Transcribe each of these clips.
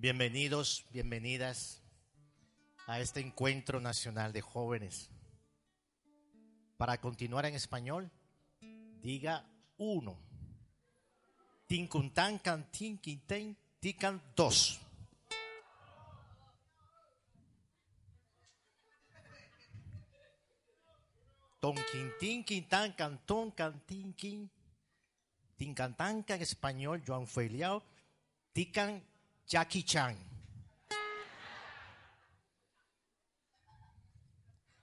Bienvenidos, bienvenidas a este encuentro nacional de jóvenes. Para continuar en español, diga uno. Tincuntan, cantin, quinten, tican dos. Ton, quintín, quintan, cantón. Tincantanca en español, Joan Feliao. Tican, Jackie Chan.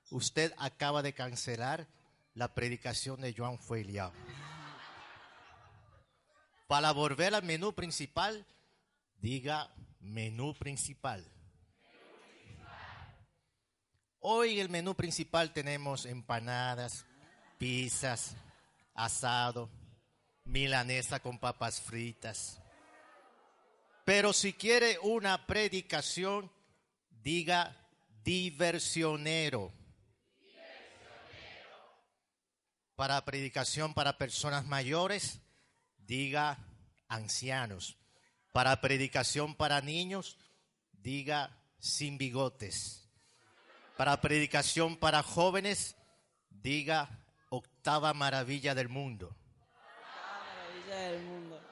Usted acaba de cancelar la predicación de Joan Feliao. Para volver al menú principal, diga menú principal. Hoy en el menú principal tenemos empanadas, pizzas, asado, milanesa con papas fritas. Pero si quiere una predicación, diga diversionero. Para predicación para personas mayores, diga ancianos. Para predicación para niños, diga sin bigotes. Para predicación para jóvenes, diga octava maravilla del mundo. Maravilla del mundo.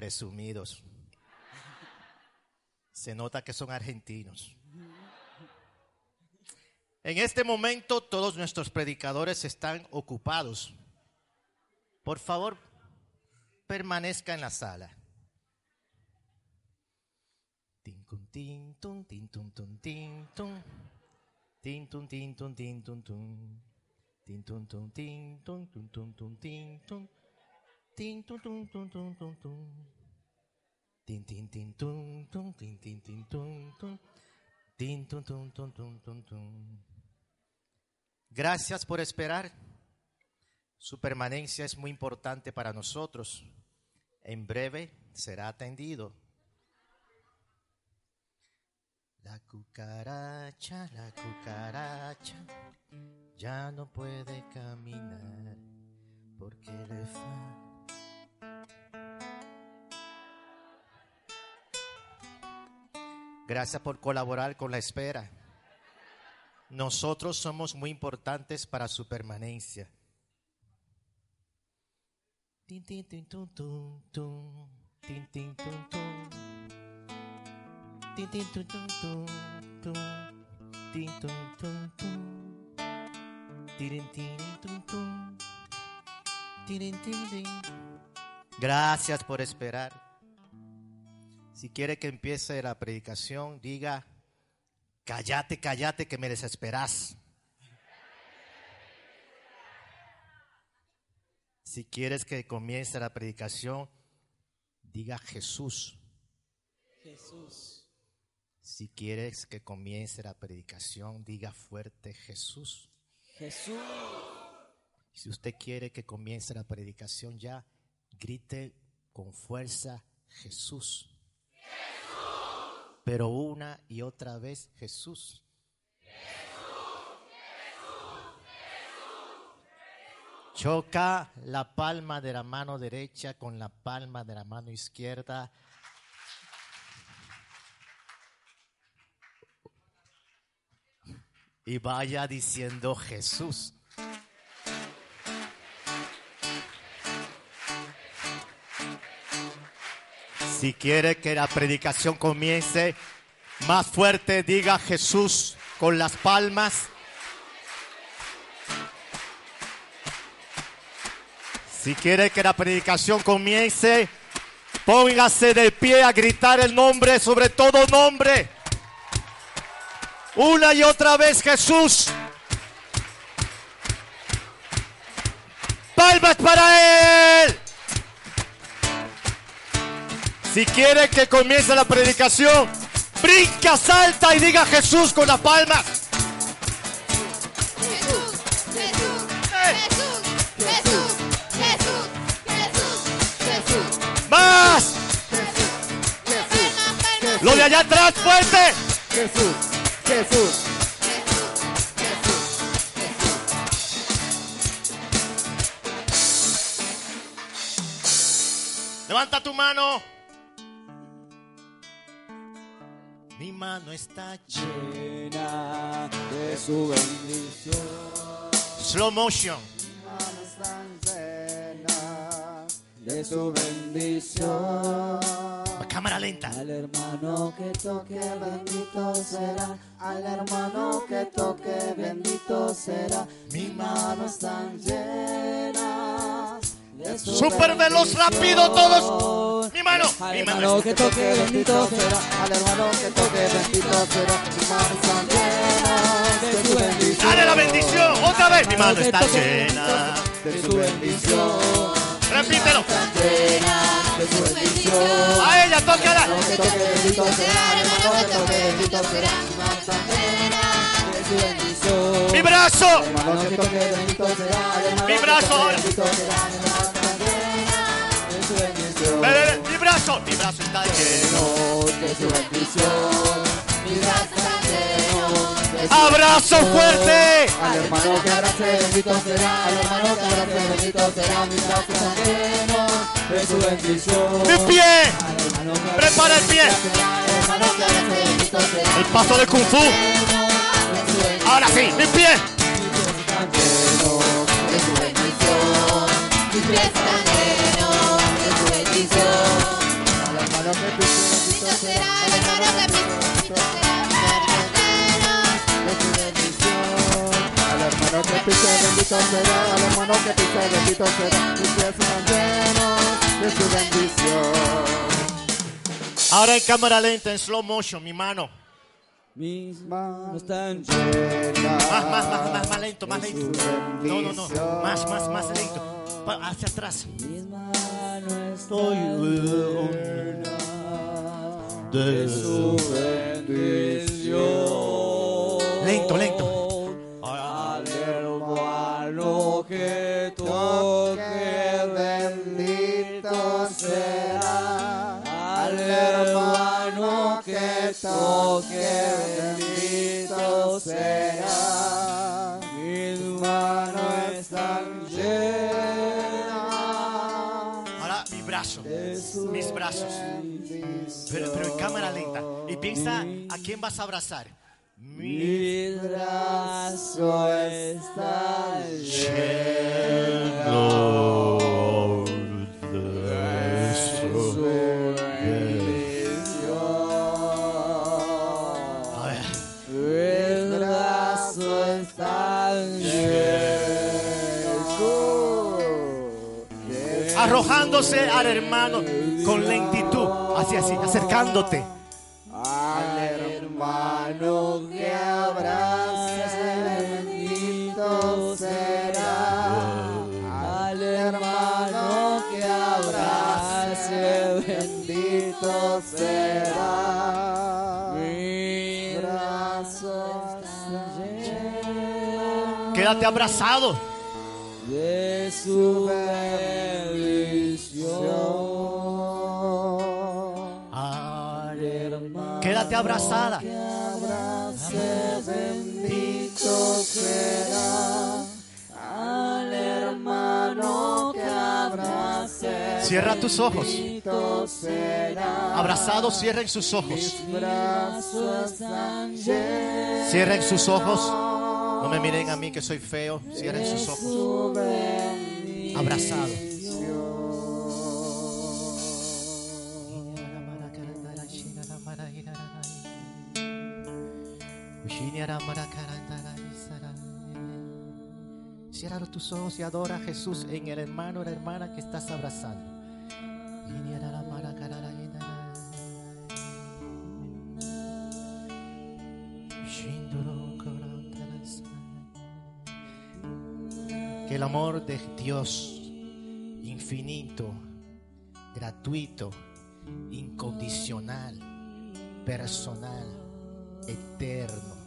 Presumidos. Se nota que son argentinos. En este momento todos nuestros predicadores están ocupados. Por favor, permanezca en la sala. Tin, tun, tun, tun, tun, tun. Tun, tin, tin. Tin, tun, tun, tin, tin. Tin, tun, tun. Tin, tun, tun, tun, tun. Tun, tun. Gracias por esperar. Su permanencia es muy importante para nosotros. En breve será atendido. La cucaracha, la cucaracha, ya no puede caminar porque le fa. Gracias por colaborar con la espera. Nosotros somos muy importantes para su permanencia. Gracias por esperar. Si quiere que empiece la predicación, diga, cállate, cállate, que me desesperas. Si quieres que comience la predicación, diga Jesús. Jesús. Si quieres que comience la predicación, diga fuerte Jesús. Jesús. Si usted quiere que comience la predicación ya, grite con fuerza Jesús. Pero una y otra vez Jesús. Choca la palma de la mano derecha con la palma de la mano izquierda. Y vaya diciendo Jesús. Si quiere que la predicación comience más fuerte, diga Jesús con las palmas. Si quiere que la predicación comience, póngase de pie a gritar el nombre, sobre todo nombre. Una y otra vez Jesús. Palmas para Él. Si quiere que comience la predicación, brinca, salta y diga Jesús con las palmas. Jesús, Jesús, Jesús, Jesús, Jesús, Jesús, Jesús. Más. Lo de allá atrás, fuerte. Jesús. Jesús. Levanta tu mano. Mi mano está Llena de su bendición. slow motion. Manos tan llenas de su bendición. Cámara lenta. Al hermano que toque, bendito será. Al hermano que toque, bendito será. Mis manos están llenas. De su Súper veloz, rápido todos. Mi mano, Al mi mano. hermano que toque, bendito será. Al hermano que toque, bendito será. Mis manos están llenas de su bendición. Dale la bendición. Otra vez. Mi mano está llena. De su bendición. Repítelo. Llena de su bendición. A ella, tócala. Que toque, bendito será. Hermano que toque, bendito será. Llenas de su bendición. Mi brazo. Mi brazo ahora. Mi brazo. Mi brazo está lleno. De su bendición. Están llenos de su Abrazo fuerte. Al hermano que abrace, bendito será. Al hermano que abrace, bendito será. Mis brazos están llenos de su bendición. Mi pie. Prepara el pie. El paso de Kung Fu. Ahora sí. Mis pies están llenos de su bendición. Al hermano que pise, Bendito bendito será. Al hermano que pise, bendito será. Al hermano que pise, bendito será. Mis pies están llenos de su bendición. Ahora en cámara lenta, en slow motion, mi mano. Mis manos están llenas. Más, más, más, más, más lento, más lento. No, no, no. Más, más, más lento. Pa- Hacia atrás. Mis manos Estoy llenas de su bendición. Lento, lento. Piensa a quién vas a abrazar. Mi brazo está lleno de su bendición. A ver. Mi brazo está lleno Arrojándose al hermano con lentitud. Así, así, acercándote. Que abrace, bendito será. Al hermano que abrace, bendito será. Mi brazo Quédate abrazado. de su bendición. Quédate abrazada. bendito será. Al hermano que abrace, Cierra tus ojos. Abrazados, cierren sus ojos. Cierren sus ojos. No me miren a mí que soy feo. Cierren sus ojos. Abrazado. Cierra tus ojos y adora a Jesús en el hermano o la hermana que estás abrazando. Que el amor de Dios infinito, gratuito, incondicional, personal, eterno,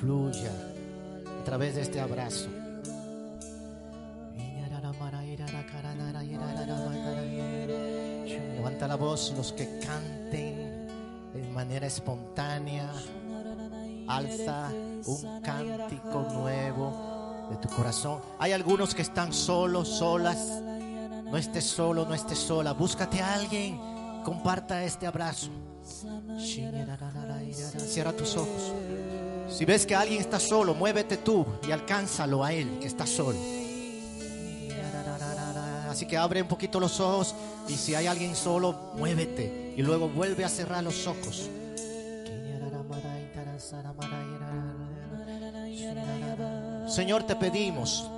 fluya a través de este abrazo. Levanta la voz los que canten de manera espontánea. Alza un cántico nuevo de tu corazón. Hay algunos que están solos, solas. No estés solo, no estés sola. Búscate a alguien. Comparta este abrazo. Cierra tus ojos. Si ves que alguien está solo, muévete tú y alcánzalo a él que está solo. Así que abre un poquito los ojos y si hay alguien solo, muévete y luego vuelve a cerrar los ojos. Señor, te pedimos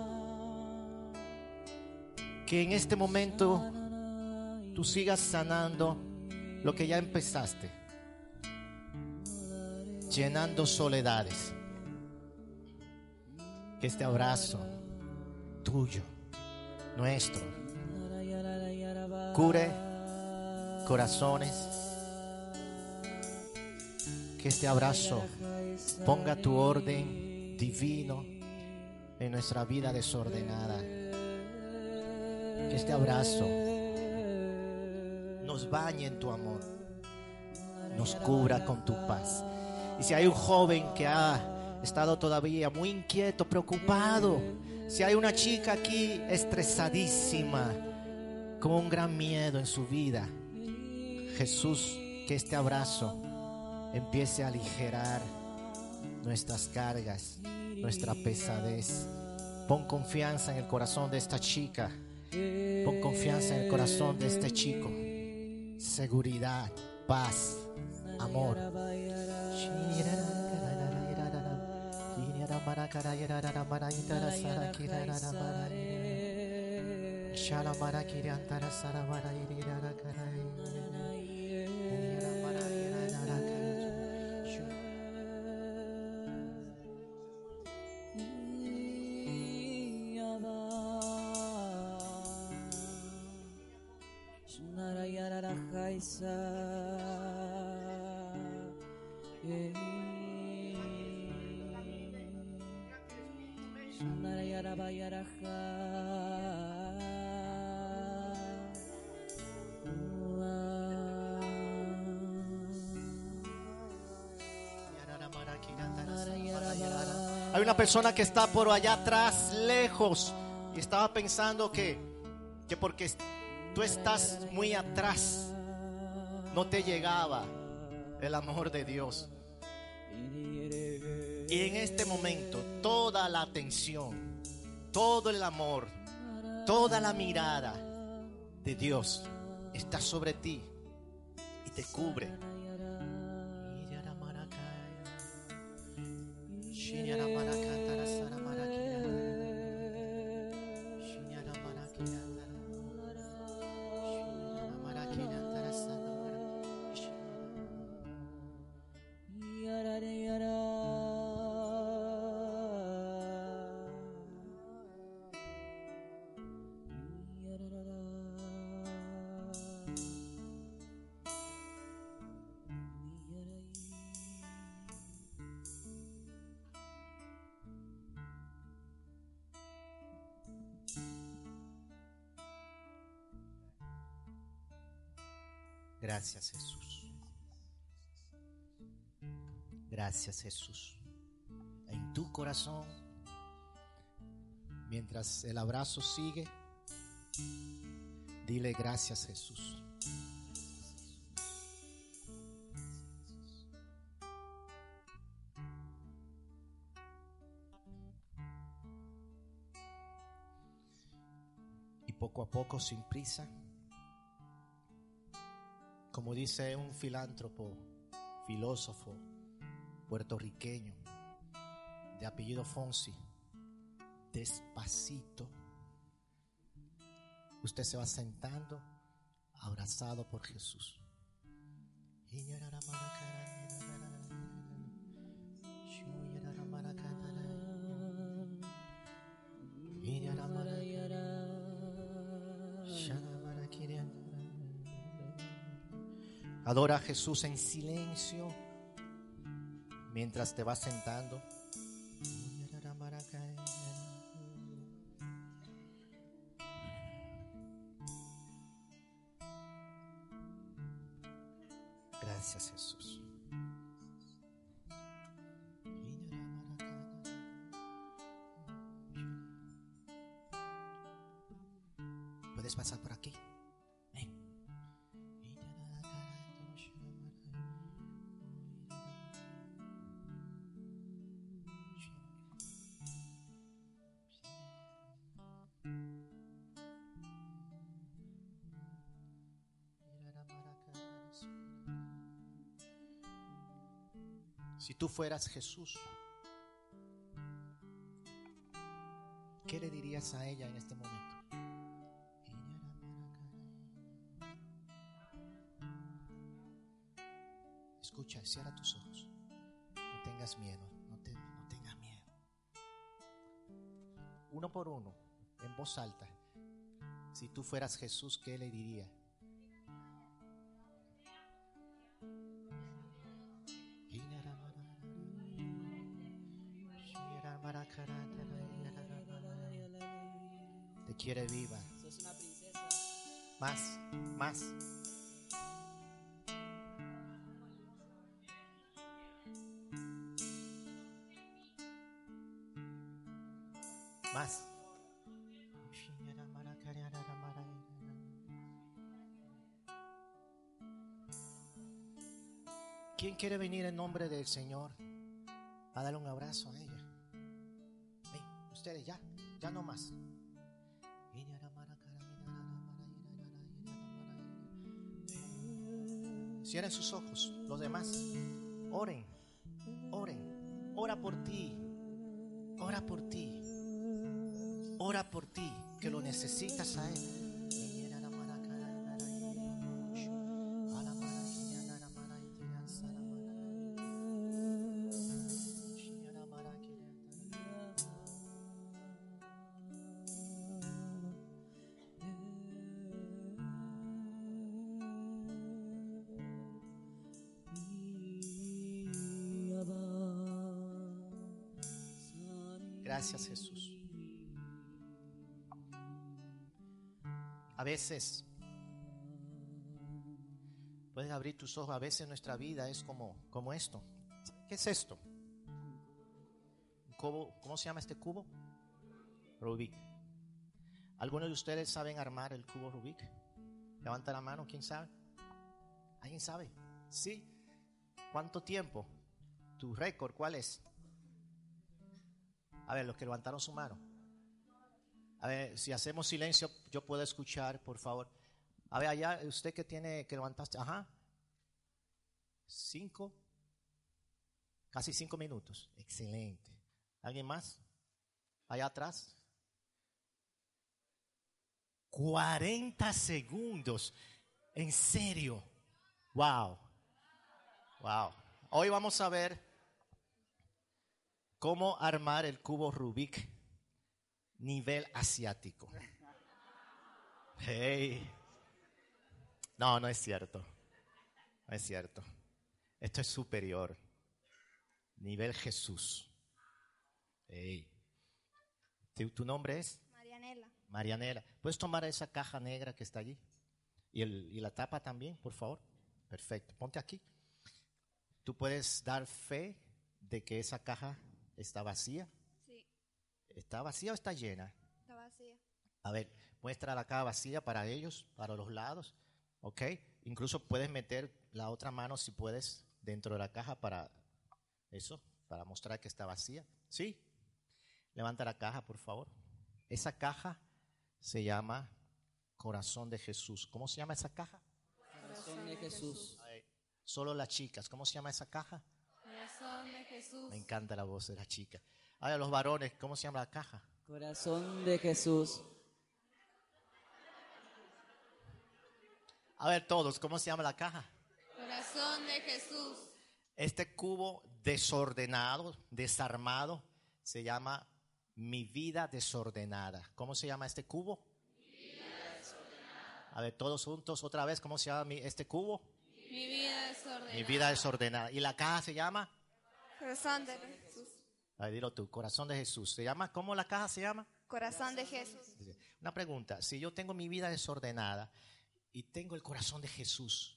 que en este momento tú sigas sanando lo que ya empezaste, llenando soledades. Que este abrazo tuyo, nuestro, cure corazones. Que este abrazo ponga tu orden divino en nuestra vida desordenada. Que este abrazo nos bañe en tu amor, nos cubra con tu paz. Y si hay un joven que ha estado todavía muy inquieto, preocupado, si hay una chica aquí estresadísima, con un gran miedo en su vida, Jesús, que este abrazo empiece a aligerar nuestras cargas, nuestra pesadez. Pon confianza en el corazón de esta chica. Pon confianza en el corazón de este chico. Seguridad, paz, からやららいたらさらきシャラマラキリアンタラサラマライリララカライ persona que está por allá atrás, lejos, y estaba pensando que, que porque tú estás muy atrás, no te llegaba el amor de Dios. Y en este momento, toda la atención, todo el amor, toda la mirada de Dios está sobre ti y te cubre. Gracias Jesús. Gracias Jesús. En tu corazón, mientras el abrazo sigue, dile gracias Jesús. Y poco a poco, sin prisa, como dice un filántropo, filósofo puertorriqueño de apellido Fonsi, despacito, usted se va sentando abrazado por Jesús. Adora a Jesús en silencio mientras te vas sentando. Fueras Jesús, ¿qué le dirías a ella en este momento? Escucha, cierra tus ojos. No tengas miedo, no, te- no tengas miedo. Uno por uno, en voz alta. Si tú fueras Jesús, ¿qué le diría? Quiere viva. Sos una princesa. Más, más. Más. ¿Quién quiere venir en nombre del Señor a darle un abrazo a ella? Ustedes ya, ya no más. Cierren sus ojos, los demás. Oren, oren, ora por ti, ora por ti, ora por ti, que lo necesitas a Él. Veces puedes abrir tus ojos, a veces nuestra vida es como, como esto. ¿Qué es esto? Cubo, ¿Cómo se llama este cubo? Rubik. ¿Algunos de ustedes saben armar el cubo Rubik? Levanta la mano, ¿quién sabe? ¿Alguien sabe? Sí. ¿Cuánto tiempo? ¿Tu récord cuál es? A ver, los que levantaron su mano. A ver, si hacemos silencio, yo puedo escuchar, por favor. A ver, allá, usted que tiene que levantaste, ajá. Cinco, casi cinco minutos. Excelente. ¿Alguien más? Allá atrás. 40 segundos. En serio. Wow. Wow. Hoy vamos a ver cómo armar el cubo Rubik nivel asiático. Hey. No, no es cierto. No es cierto. Esto es superior. Nivel Jesús. Hey. ¿Tu, tu nombre es? Marianela. Marianela. ¿Puedes tomar esa caja negra que está allí? Y, el- y la tapa también, por favor. Perfecto. Ponte aquí. Tú puedes dar fe de que esa caja está vacía. ¿Está vacía o está llena? está vacía. A ver, muestra la caja vacía para ellos, para los lados. ¿Ok? Incluso puedes meter la otra mano si puedes dentro de la caja para eso, para mostrar que está vacía. ¿Sí? Levanta la caja, por favor. Esa caja se llama Corazón de Jesús. ¿Cómo se llama esa caja? Corazón de Jesús. Solo las chicas. ¿Cómo se llama esa caja? Corazón de Jesús. Me encanta la voz de la chica. Ahora los varones, ¿cómo se llama la caja? Corazón de Jesús. A ver todos, ¿cómo se llama la caja? Corazón de Jesús. Este cubo desordenado, desarmado, se llama mi vida desordenada. ¿Cómo se llama este cubo? A ver, todos juntos otra vez, ¿cómo se llama mi- este cubo? Mi vida desordenada. Mi vida desordenada. ¿Y la caja se llama? Corazón de Jesús. Dilo tú, corazón de Jesús. ¿Se llama? ¿Cómo la caja se llama? Corazón de Jesús. Una pregunta, si yo tengo mi vida desordenada y tengo el corazón de Jesús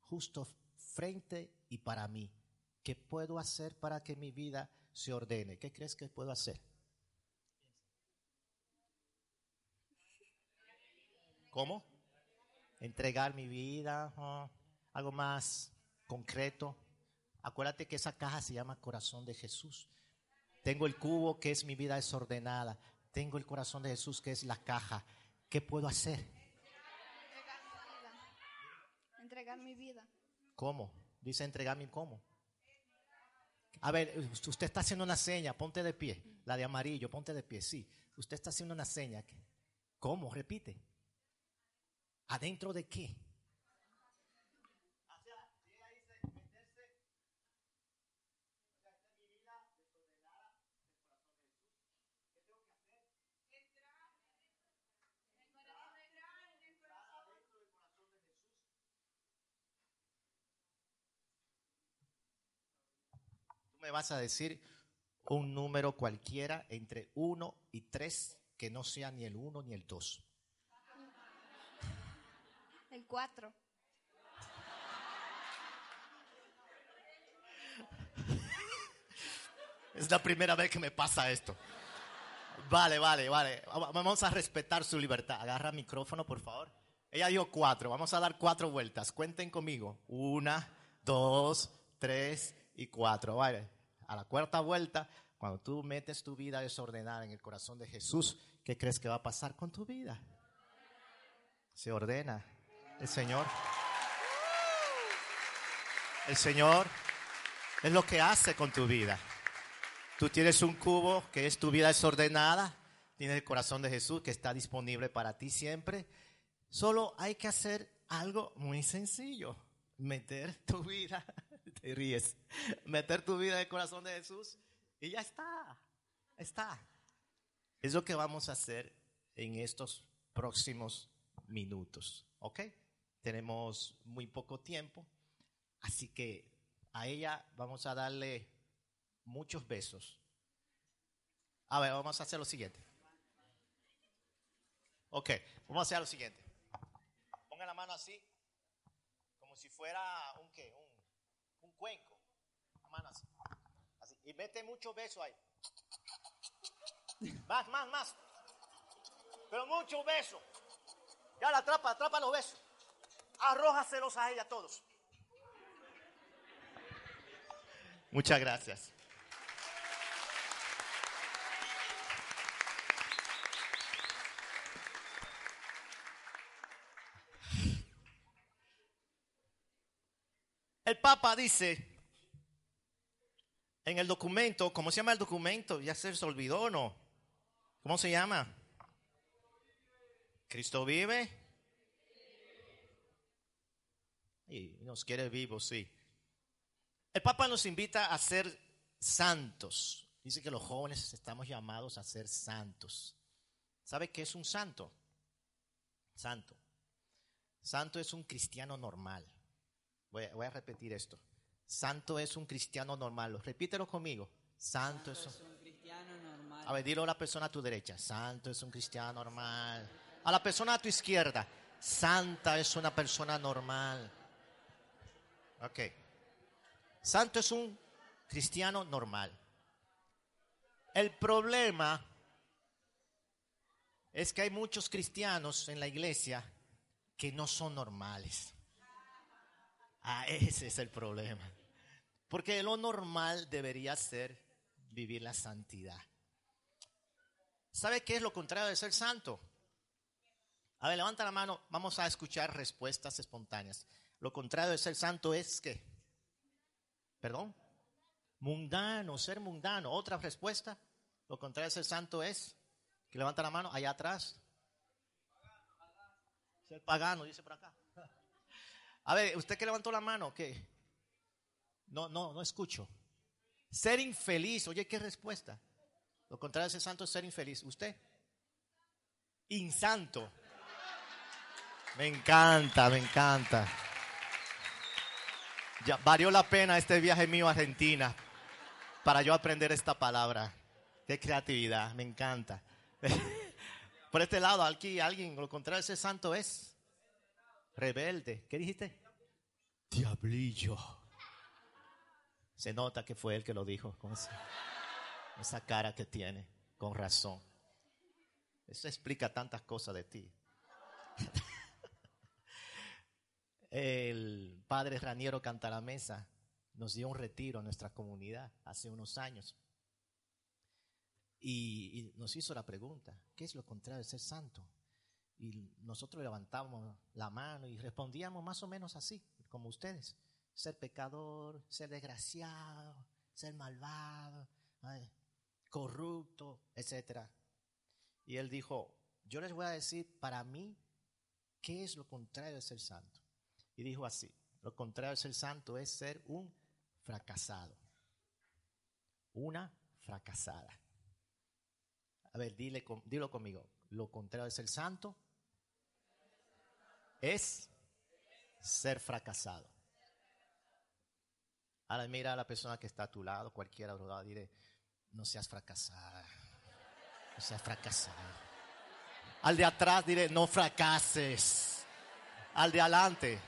justo frente y para mí, ¿qué puedo hacer para que mi vida se ordene? ¿Qué crees que puedo hacer? ¿Cómo? Entregar mi vida, ah, algo más concreto. Acuérdate que esa caja se llama corazón de Jesús. Tengo el cubo que es mi vida desordenada. Tengo el corazón de Jesús que es la caja. ¿Qué puedo hacer? Entregar mi vida. Entregar mi vida. ¿Cómo? Dice entregarme cómo. A ver, usted está haciendo una seña, ponte de pie. La de amarillo, ponte de pie, sí. Usted está haciendo una seña. ¿Cómo? Repite. ¿Adentro de qué? Me vas a decir un número cualquiera entre 1 y 3 que no sea ni el 1 ni el 2. El 4. Es la primera vez que me pasa esto. Vale, vale, vale. Vamos a respetar su libertad. Agarra el micrófono, por favor. Ella dio cuatro. Vamos a dar cuatro vueltas. Cuenten conmigo. Una, dos, tres y cuatro. Vale. A la cuarta vuelta, cuando tú metes tu vida desordenada en el corazón de Jesús, ¿qué crees que va a pasar con tu vida? Se ordena. El Señor. El Señor es lo que hace con tu vida. Tú tienes un cubo que es tu vida desordenada, tienes el corazón de Jesús que está disponible para ti siempre. Solo hay que hacer algo muy sencillo, meter tu vida, te ríes, meter tu vida en el corazón de Jesús y ya está, está. Es lo que vamos a hacer en estos próximos minutos, ¿ok? Tenemos muy poco tiempo, así que a ella vamos a darle muchos besos. A ver, vamos a hacer lo siguiente. Ok, vamos a hacer lo siguiente. Ponga la mano así, como si fuera un qué, cuenco. La mano así. Y mete muchos besos ahí. Más, más, más. Pero muchos besos. Ya la atrapa, atrapa los besos. Arrójaselos a ella todos. Muchas gracias. El Papa dice en el documento, ¿cómo se llama el documento? Ya se olvidó, ¿o ¿no? ¿Cómo se llama? Cristo vive. Y nos quiere vivos, sí. El Papa nos invita a ser santos. Dice que los jóvenes estamos llamados a ser santos. ¿Sabe qué es un santo? Santo. Santo es un cristiano normal. Voy a, voy a repetir esto. Santo es un cristiano normal. Repítelo conmigo. Santo, es, un... Es un cristiano normal. A ver, dilo a la persona a tu derecha. Santo es un cristiano normal. A la persona a tu izquierda. Santa es una persona normal. Ok. Santo es un cristiano normal. El problema es que hay muchos cristianos en la iglesia que no son normales. Ah, ese es el problema. Porque lo normal debería ser vivir la santidad. ¿Sabe qué es lo contrario de ser santo? A ver, levanta la mano, vamos a escuchar respuestas espontáneas. Lo contrario de ser santo es que, perdón, mundano, ser mundano. Otra respuesta, lo contrario de ser santo es, que levanta la mano allá atrás. Ser pagano, dice por acá. A ver, usted que levantó la mano, ¿qué? No, no, no escucho. Ser infeliz, oye, ¿qué respuesta? Lo contrario de ser santo es ser infeliz. ¿Usted? Insanto. Me encanta, me encanta. Ya valió la pena este viaje mío a Argentina para yo aprender esta palabra. Qué creatividad, me encanta. Por este lado, aquí alguien, lo contrario de ser santo es rebelde. ¿Qué dijiste? Diablillo. Se nota que fue él que lo dijo. Con esa, esa cara que tiene, con razón. Eso explica tantas cosas de ti. El padre Raniero Cantalamesa nos dio un retiro a nuestra comunidad hace unos años. Y, y nos hizo la pregunta, ¿qué es lo contrario de ser santo? Y nosotros levantábamos la mano y respondíamos más o menos así, como ustedes. Ser pecador, ser desgraciado, ser malvado, corrupto, etcétera. Y él dijo, yo les voy a decir para mí qué es lo contrario de ser santo. Y dijo así, lo contrario de ser santo es ser un fracasado. Una fracasada. A ver, dile, dilo conmigo. Lo contrario de ser santo es ser fracasado. Ahora mira a la persona que está a tu lado, cualquiera lados, dile, no seas fracasada. No seas fracasado. Al de atrás, dile, no fracases. Al de adelante,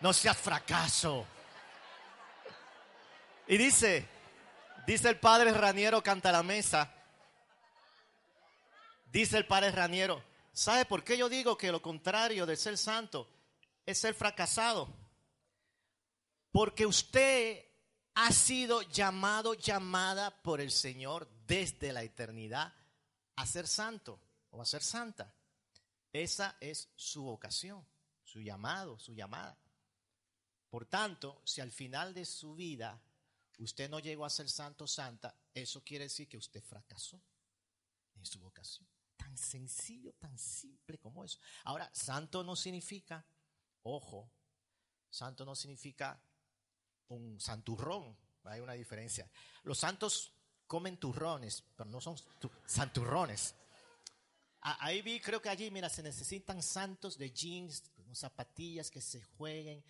no seas fracaso. Y dice, dice el padre Raniero Cantalamesa, dice el padre Raniero, ¿sabe por qué yo digo que lo contrario de ser santo es ser fracasado? Porque usted ha sido llamado, llamada por el Señor desde la eternidad a ser santo o a ser santa. Esa es su vocación, su llamado, su llamada. Por tanto, si al final de su vida usted no llegó a ser santo o santa, eso quiere decir que usted fracasó en su vocación. Tan sencillo, tan simple como eso. Ahora, santo no significa, ojo, santo no significa un santurrón. Hay una diferencia. Los santos comen turrones, pero no son tu- santurrones. Ahí vi, creo que allí, mira, se necesitan santos de jeans, zapatillas que se jueguen.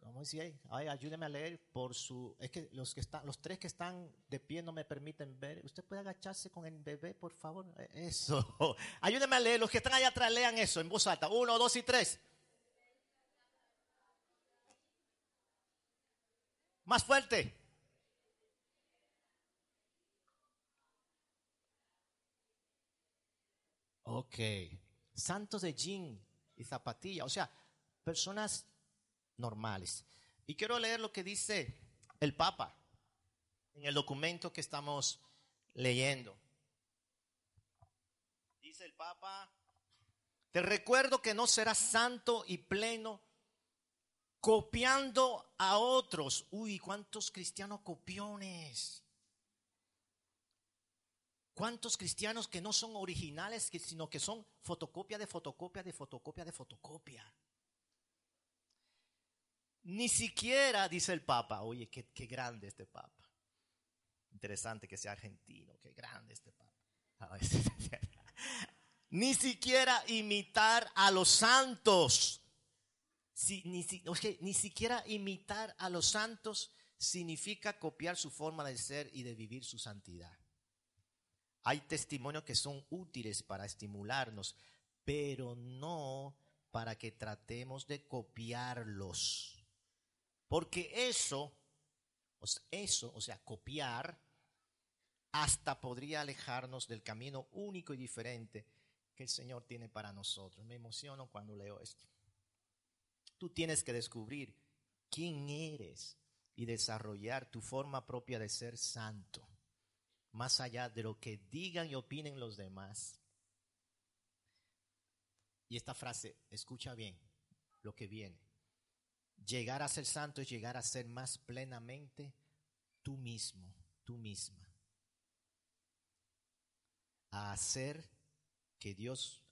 ¿Cómo decía? Ay, ayúdeme a leer por su. Es que los que están, los tres que están de pie no me permiten ver. ¿Usted puede agacharse con el bebé, por favor? Eh, Eso. Ayúdeme a leer. Los que están allá atrás lean eso en voz alta. Uno, dos y tres. Más fuerte. Ok. Santos de jean y zapatilla. O sea, personas normales. Y quiero leer lo que dice el Papa en el documento que estamos leyendo. Dice el Papa, te recuerdo que no serás santo y pleno copiando a otros. Uy, ¿cuántos cristianos copiones? ¿Cuántos cristianos que no son originales, sino que son fotocopia de fotocopia de fotocopia de fotocopia? Ni siquiera, dice el Papa, oye, qué, grande este Papa. Interesante que sea argentino, qué grande este Papa. Ni siquiera imitar a los santos. Si- ni, ni siquiera imitar a los santos significa copiar su forma de ser y de vivir su santidad. Hay testimonios que son útiles para estimularnos, pero no para que tratemos de copiarlos. Porque eso, eso, o sea, copiar, hasta podría alejarnos del camino único y diferente que el Señor tiene para nosotros. Me emociono cuando leo esto. Tú tienes que descubrir quién eres y desarrollar tu forma propia de ser santo, más allá de lo que digan y opinen los demás. Y esta frase, escucha bien lo que viene. Llegar a ser santo es llegar a ser más plenamente tú mismo, tú misma. A hacer que Dios,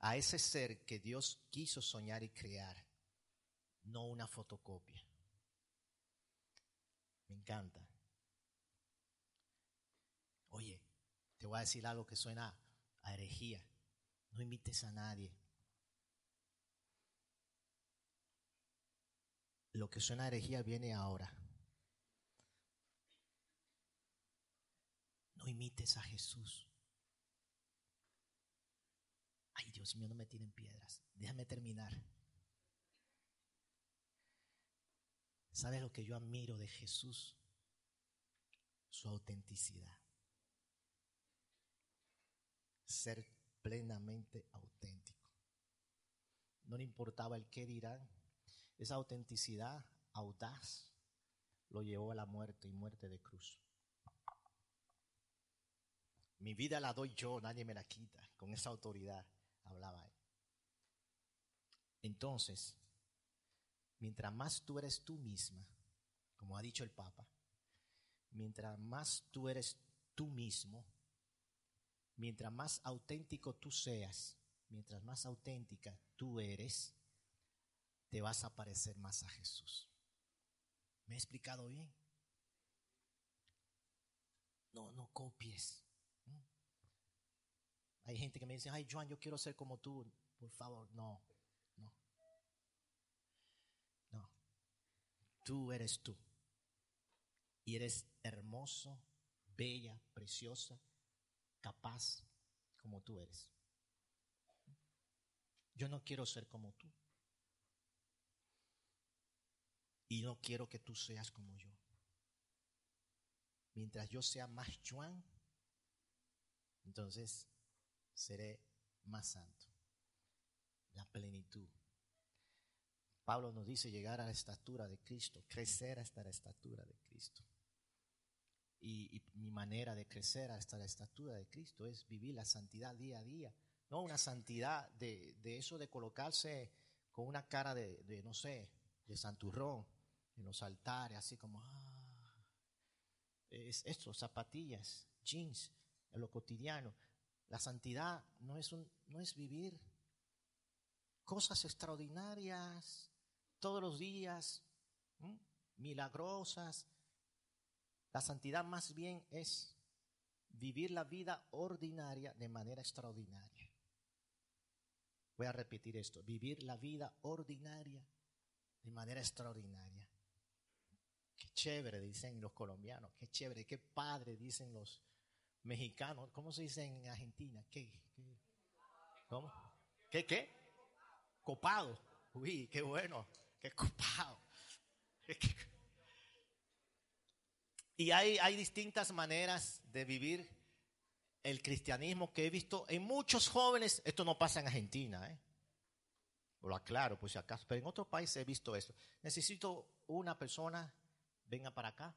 a ese ser que Dios quiso soñar y crear, no una fotocopia. Me encanta. Oye, te voy a decir algo que suena a herejía. No imites a nadie. Lo que suena a herejía viene ahora. No imites a Jesús. Ay, Dios mío, no me tiren piedras. Déjame terminar. ¿Sabes lo que yo admiro de Jesús? Su autenticidad. Ser plenamente auténtico. no le importaba el qué dirán. Esa autenticidad audaz lo llevó a la muerte y muerte de cruz. Mi vida la doy yo, nadie me la quita. Con esa autoridad hablaba él. Entonces, mientras más tú eres tú misma, como ha dicho el Papa, mientras más tú eres tú mismo, mientras más auténtico tú seas, mientras más auténtica tú eres, te vas a parecer más a Jesús. ¿Me he explicado bien? No, no copies. ¿Mm? Hay gente que me dice, ay, Joan, yo quiero ser como tú. Por favor, no, no. No. Tú eres tú. Y eres hermoso, bella, preciosa, capaz, como tú eres. Yo no quiero ser como tú. Y no quiero que tú seas como yo. Mientras yo sea más Juan, entonces seré más santo. La plenitud. Pablo nos dice llegar a la estatura de Cristo, crecer hasta la estatura de Cristo. Y, mi manera de crecer hasta la estatura de Cristo es vivir la santidad día a día. No una santidad de, de eso de colocarse con una cara de, de, no sé, de santurrón en los altares, así como, ah, es esto, zapatillas, jeans, en lo cotidiano. La santidad no es, un, no es vivir cosas extraordinarias todos los días, milagrosas. La santidad más bien es vivir la vida ordinaria de manera extraordinaria. Voy a repetir esto, vivir la vida ordinaria de manera extraordinaria. Qué chévere, dicen los colombianos, qué chévere, qué padre, dicen los mexicanos. ¿Cómo se dice en Argentina? ¿Qué? qué? ¿Cómo? ¿Qué qué? Copado. Uy, qué bueno, qué copado. Y hay, hay distintas maneras de vivir el cristianismo que he visto en muchos jóvenes. Esto no pasa en Argentina, ¿eh? Lo aclaro, pues si acaso, pero en otros países he visto eso. Necesito una persona, venga para acá.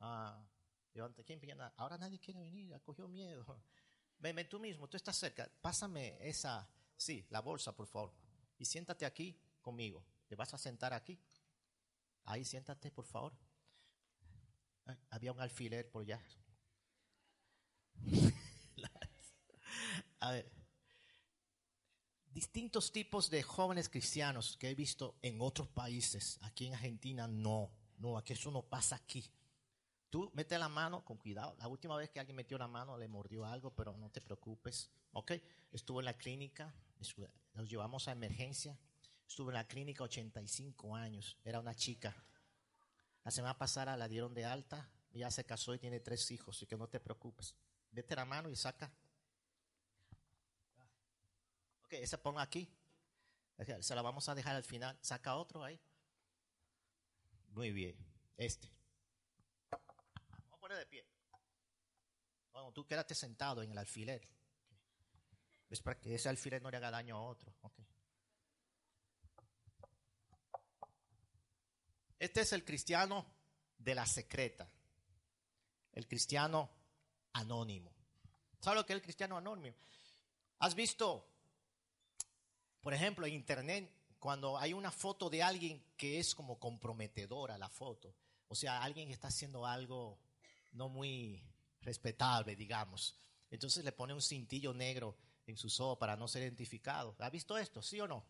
Ah, levanta, ¿quién viene? Ahora nadie quiere venir, acogió miedo. Ven, ven tú mismo, tú estás cerca. Pásame esa, sí, la bolsa, por favor. Y siéntate aquí conmigo. Te vas a sentar aquí. Ahí siéntate, por favor. Había un alfiler por allá. A ver. Distintos tipos de jóvenes cristianos que he visto en otros países. Aquí en Argentina no. No, aquí eso no pasa aquí. Tú mete la mano con cuidado. La última vez que alguien metió la mano le mordió algo, pero no te preocupes. ¿Ok? Estuvo en la clínica. Nos llevamos a emergencia. Estuvo en la clínica 85 años. Era una chica. La semana pasada la dieron de alta. Ya se casó y tiene tres hijos. Así que no te preocupes. Vete la mano y saca. Ok, ese ponga aquí. Se la vamos a dejar al final. Saca otro ahí. Muy bien. Este. Vamos a poner de pie. Bueno, tú quédate sentado en el alfiler. Es para que ese alfiler no le haga daño a otro. Okay. Este es el cristiano de la secreta. El cristiano anónimo. ¿Sabes lo que es el cristiano anónimo? ¿Has visto, por ejemplo, en internet, cuando hay una foto de alguien que es como comprometedora la foto? O sea, alguien que está haciendo algo no muy respetable, digamos. Entonces le pone un cintillo negro en su ojos para no ser identificado. ¿Ha visto esto? ¿Sí o no?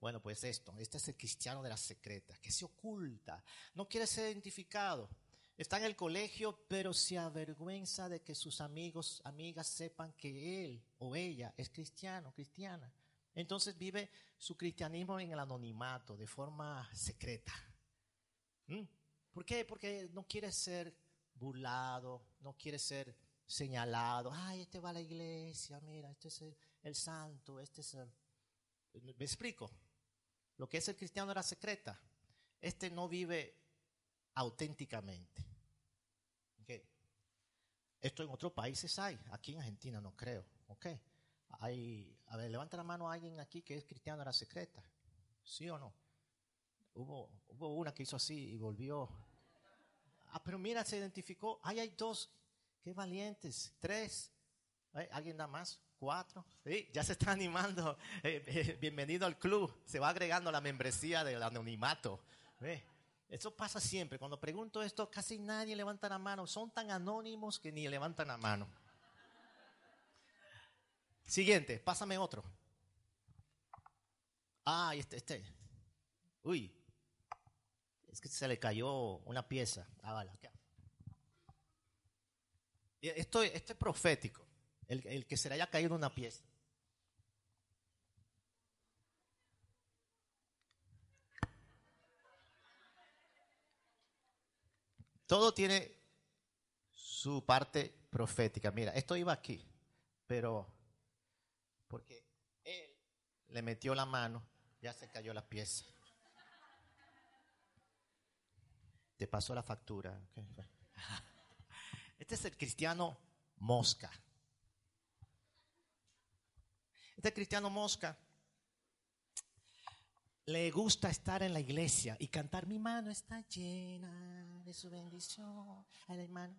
Bueno, pues esto, este es el cristiano de la secreta, que se oculta, no quiere ser identificado. Está en el colegio, pero se avergüenza de que sus amigos, amigas sepan que él o ella es cristiano, cristiana. Entonces vive su cristianismo en el anonimato, de forma secreta. ¿Mm? ¿Por qué? Porque no quiere ser burlado, no quiere ser señalado. Ay, este va a la iglesia, mira, este es el, santo, este es el... ¿Me explico? Lo que es el cristiano de la secreta. Este no vive auténticamente. Okay. Esto en otros países hay, aquí en Argentina no creo. Okay. Hay, A ver, levanta la mano a alguien aquí que es cristiano de la secreta. ¿Sí o no? Hubo, hubo una que hizo así y volvió. Ah, pero mira, se identificó. Ahí hay dos. Qué valientes. Tres. ¿Alguien da más? Cuatro. Sí, ya se está animando. Eh, eh, bienvenido al club. Se va agregando la membresía del anonimato. Eso pasa siempre. Cuando pregunto esto, casi nadie levanta la mano. Son tan anónimos que ni levantan la mano. Siguiente, pásame otro. Ah, este, este. Uy, es que se le cayó una pieza. Ah, vale, acá. Esto, esto es profético, el, el que se le haya caído una pieza. Todo tiene su parte profética. Mira, esto iba aquí, pero porque él le metió la mano, ya se cayó la pieza. Te pasó la factura. Este es el cristiano mosca. Este cristiano mosca le gusta estar en la iglesia y cantar mi mano está llena de su bendición. Al hermano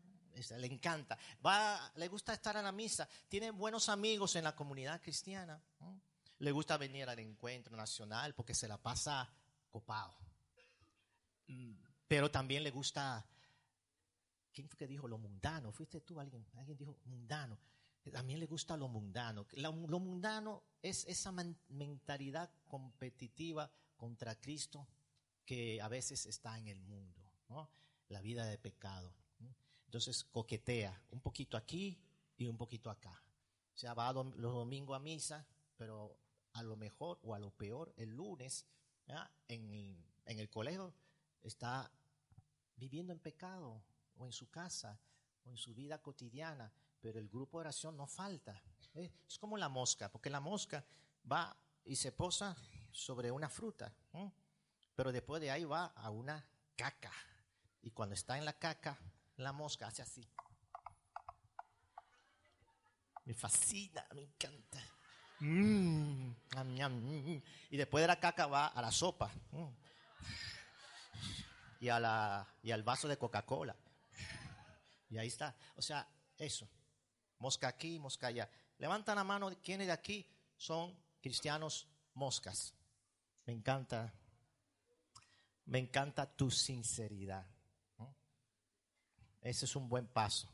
le encanta. Va, le gusta estar en la misa. Tiene buenos amigos en la comunidad cristiana. Le gusta venir al encuentro nacional porque se la pasa copado. Pero también le gusta ¿Quién fue que dijo lo mundano? ¿Fuiste tú alguien? Alguien dijo mundano. También le gusta lo mundano. Lo, mundano es esa mentalidad competitiva contra Cristo que a veces está en el mundo. La vida de pecado. Entonces coquetea un poquito aquí y un poquito acá. O sea, va los domingos a misa, pero a lo mejor o a lo peor el lunes en el, colegio está viviendo en pecado o en su casa o en su vida cotidiana, pero el grupo de oración no falta. ¿eh? Es como la mosca, porque la mosca va y se posa sobre una fruta, pero después de ahí va a una caca. Y cuando está en la caca, la mosca hace así. Me fascina, me encanta. Mm. Y después de la caca va a la sopa. mm. Y, a la, y al vaso de Coca-Cola. Y ahí está. O sea, eso. Mosca aquí, mosca allá. Levanta la mano, ¿quiénes de aquí son cristianos moscas? Me encanta. Me encanta tu sinceridad. Ese es un buen paso.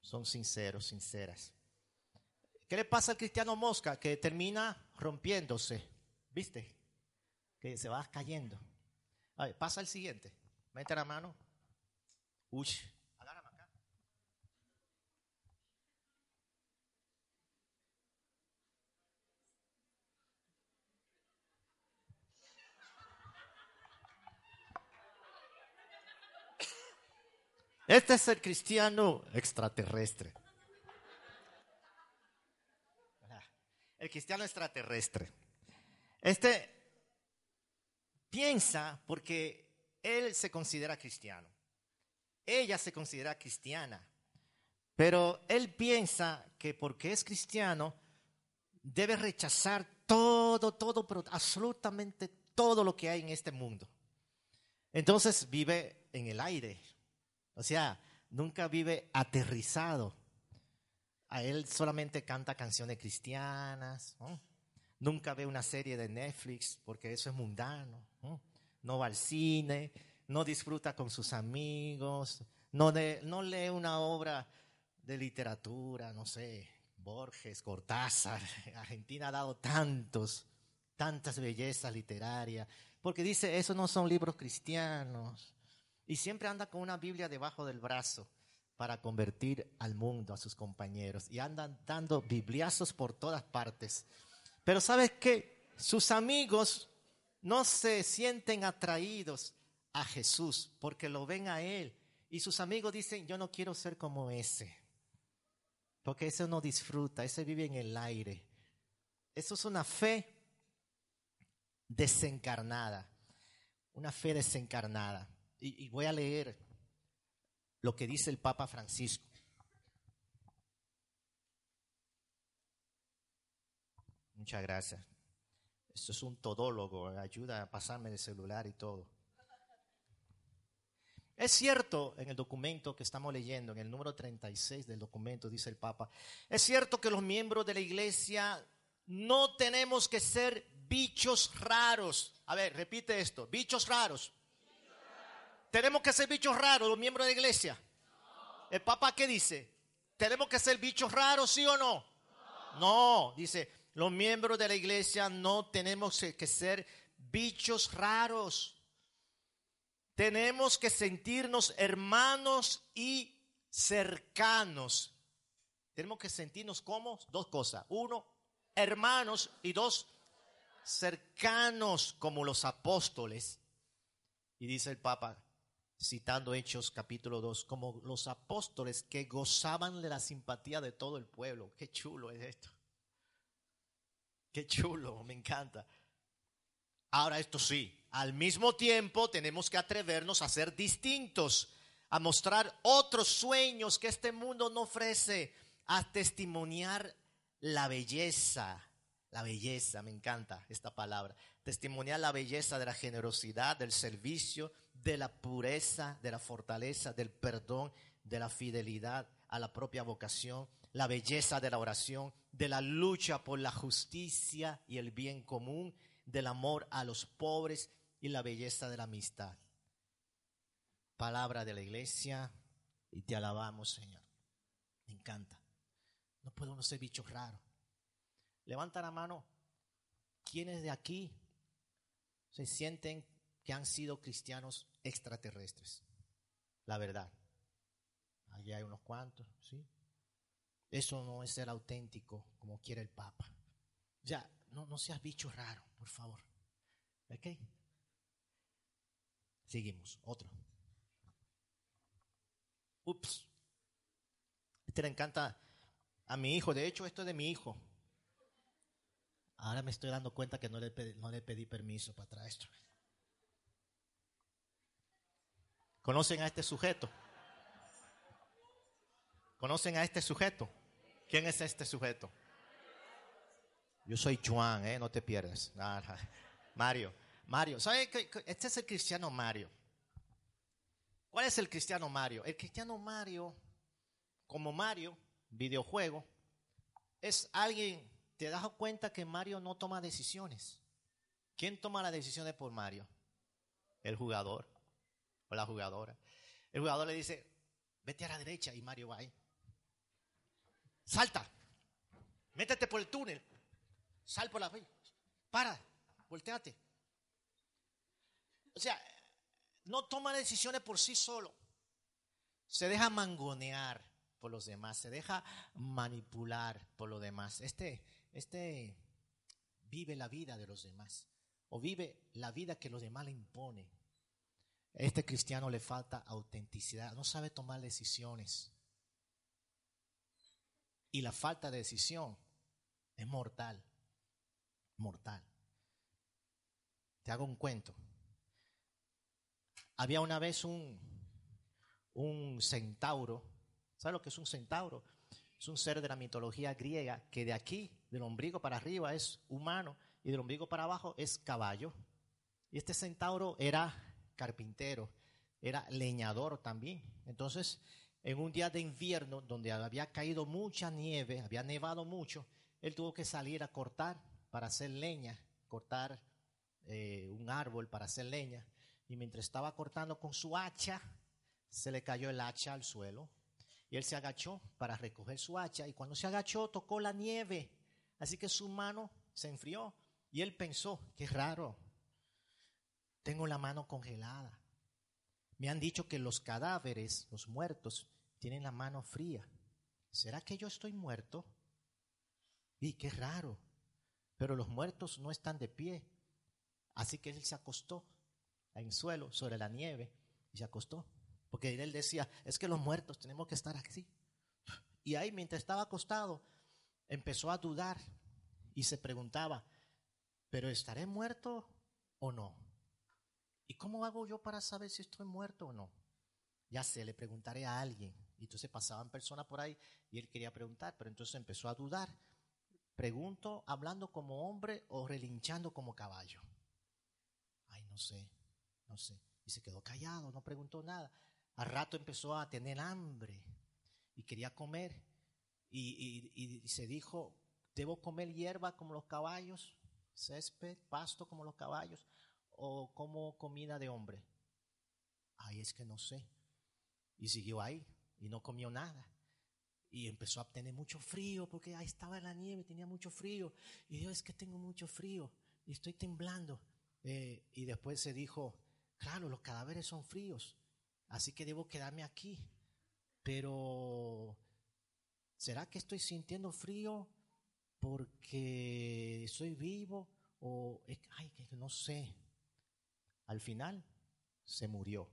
Son sinceros, sinceras. ¿Qué le pasa al cristiano mosca? Que termina rompiéndose. ¿Viste? Que se va cayendo. A ver, pasa el siguiente. Mete la mano. Uy, agárrame acá. Este es el cristiano extraterrestre. El cristiano extraterrestre. Este piensa porque él se considera cristiano. Ella se considera cristiana. Pero él piensa que porque es cristiano debe rechazar todo, todo, pero absolutamente todo lo que hay en este mundo. Entonces vive en el aire. O sea, nunca vive aterrizado. A él solamente canta canciones cristianas. Nunca ve una serie de Netflix porque eso es mundano. ¿no? No va al cine, no disfruta con sus amigos, no, de- no lee una obra de literatura, no sé, Borges, Cortázar. Argentina ha dado tantos, tantas bellezas literarias, porque dice, esos no son libros cristianos. Y siempre anda con una Biblia debajo del brazo para convertir al mundo, a sus compañeros. Y andan dando bibliazos por todas partes. Pero ¿sabes qué? Sus amigos no se sienten atraídos a Jesús porque lo ven a Él. Y sus amigos dicen, yo no quiero ser como ese. Porque ese no disfruta, ese vive en el aire. Eso es una fe desencarnada. Una fe desencarnada. Y, voy a leer lo que dice el Papa Francisco. Muchas gracias. Esto es un todólogo, ayuda a pasarme el celular y todo. Es cierto, en el documento que estamos leyendo, en el número 36 del documento, dice el Papa, es cierto que los miembros de la iglesia no tenemos que ser bichos raros. A ver, repite esto, bichos raros. ¿Tenemos que ser bichos raros los miembros de la iglesia? ¿El Papa qué dice? ¿Tenemos que ser bichos raros, sí o no? No, dice, los miembros de la iglesia no tenemos que ser bichos raros. Tenemos que sentirnos hermanos y cercanos. Tenemos que sentirnos como dos cosas. Uno, hermanos y dos, cercanos como los apóstoles. Y dice el Papa, citando Hechos capítulo 2, como los apóstoles que gozaban de la simpatía de todo el pueblo. Qué chulo es esto. Qué chulo, me encanta. Ahora esto sí, al mismo tiempo tenemos que atrevernos a ser distintos, a mostrar otros sueños que este mundo no ofrece, a testimoniar la belleza, la belleza, me encanta esta palabra, testimoniar la belleza de la generosidad, del servicio, de la pureza, de la fortaleza, del perdón, de la fidelidad a la propia vocación, la belleza de la oración, de la lucha por la justicia y el bien común, del amor a los pobres y la belleza de la amistad. Palabra de la iglesia y te alabamos, Señor. Me encanta. No podemos ser bichos raros. Levanta la mano. ¿Quiénes de aquí se sienten que han sido cristianos extraterrestres? La verdad. Allí hay unos cuantos, ¿sí? Eso no es ser auténtico como quiere el Papa. Ya, no, no seas bicho raro, por favor. ¿Ok? Seguimos. Otro. Ups. Este le encanta a mi hijo. De hecho, esto es de mi hijo. Ahora me estoy dando cuenta que no le no le pedí permiso para traer esto. ¿Conocen a este sujeto? ¿Conocen a este sujeto? ¿Quién es este sujeto? Yo soy Juan, ¿eh? no te pierdas. Mario. Mario, ¿sabe qué? Este es el cristiano Mario. ¿Cuál es el cristiano Mario? El cristiano Mario, como Mario, videojuego, es alguien, te das cuenta que Mario no toma decisiones. ¿Quién toma las decisiones por Mario? El jugador o la jugadora. El jugador le dice, vete a la derecha y Mario va ahí. Salta, métete por el túnel, sal por la... Para, volteate. O sea, no toma decisiones por sí solo. Se deja mangonear por los demás, se deja manipular por los demás. Este, este vive la vida de los demás o vive la vida que los demás le imponen. Este cristiano le falta autenticidad, no sabe tomar decisiones. Y la falta de decisión es mortal, mortal. Te hago un cuento. Había una vez un, un centauro. ¿Sabes lo que es un centauro? Es un ser de la mitología griega que de aquí, del ombligo para arriba, es humano y del ombligo para abajo es caballo. Y este centauro era carpintero, era leñador también. Entonces, en un día de invierno donde había caído mucha nieve, había nevado mucho, él tuvo que salir a cortar para hacer leña, cortar eh, un árbol para hacer leña. Y mientras estaba cortando con su hacha, se le cayó el hacha al suelo. Y él se agachó para recoger su hacha. Y cuando se agachó, tocó la nieve. Así que su mano se enfrió. Y él pensó, qué raro, tengo la mano congelada. Me han dicho que los cadáveres, los muertos, tienen la mano fría. ¿Será que yo estoy muerto? Y qué raro. Pero los muertos no están de pie. Así que él se acostó en suelo sobre la nieve y se acostó. Porque él decía, es que los muertos tenemos que estar así. Y ahí mientras estaba acostado, empezó a dudar y se preguntaba, ¿pero estaré muerto o no? ¿Y cómo hago yo para saber si estoy muerto o no? Ya sé, le preguntaré a alguien. Y entonces pasaban personas por ahí y él quería preguntar, pero entonces empezó a dudar. Pregunto, hablando como hombre o relinchando como caballo. Ay, no sé, no sé. Y se quedó callado, no preguntó nada. Al rato empezó a tener hambre y quería comer. Y, y- se dijo, ¿debo comer hierba como los caballos? ¿Césped, pasto como los caballos? ¿O como comida de hombre? Ay, es que no sé. Y siguió ahí y no comió nada. Y empezó a tener mucho frío porque ahí estaba la nieve, tenía mucho frío. Y dijo, es que tengo mucho frío y estoy temblando. Eh, y después se dijo, claro, los cadáveres son fríos, así que debo quedarme aquí. Pero, ¿será que estoy sintiendo frío porque soy vivo? O, ay, que no sé. Al final, se murió.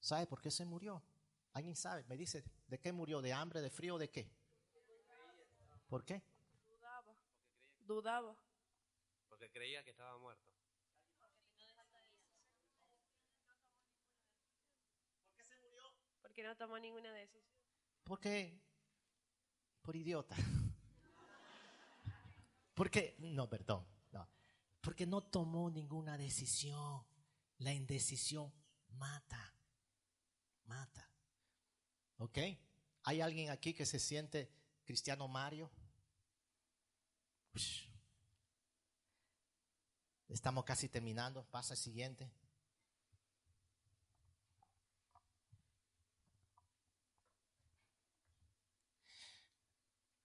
¿Sabe por qué se murió? ¿Alguien sabe? Me dice, ¿de qué murió? ¿De hambre, de frío, de qué? ¿Por qué? Dudaba. Dudaba. Porque creía que estaba muerto. Porque no tomó ninguna decisión. Porque, por idiota. Porque, no, perdón, no. Porque no tomó ninguna decisión. La indecisión mata, mata. ¿Ok? ¿Hay alguien aquí que se siente cristiano Mario? Estamos casi terminando. Pasa el siguiente.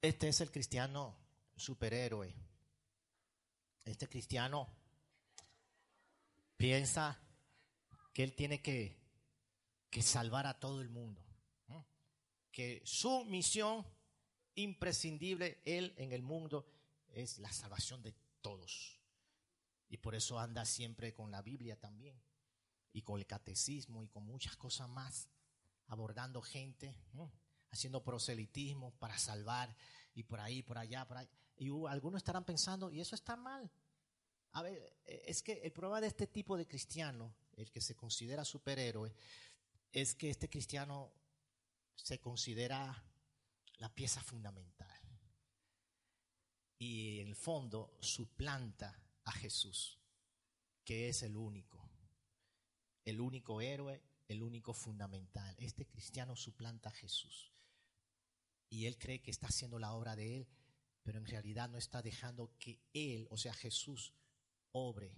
Este es el cristiano superhéroe. Este cristiano piensa que él tiene que, que salvar a todo el mundo. Que su misión imprescindible, él en el mundo, es la salvación de todos. Y por eso anda siempre con la Biblia también. Y con el catecismo y con muchas cosas más. Abordando gente. haciendo proselitismo para salvar y por ahí, por allá, por ahí. Y algunos estarán pensando, y eso está mal. A ver, eh, es que el problema de este tipo de cristiano, el que se considera superhéroe, es que este cristiano se considera la pieza fundamental. Y en el fondo suplanta a Jesús, que es el único, el único héroe, el único fundamental. Este cristiano suplanta a Jesús y él cree que está haciendo la obra de él, pero en realidad no está dejando que él, o sea, Jesús, obre.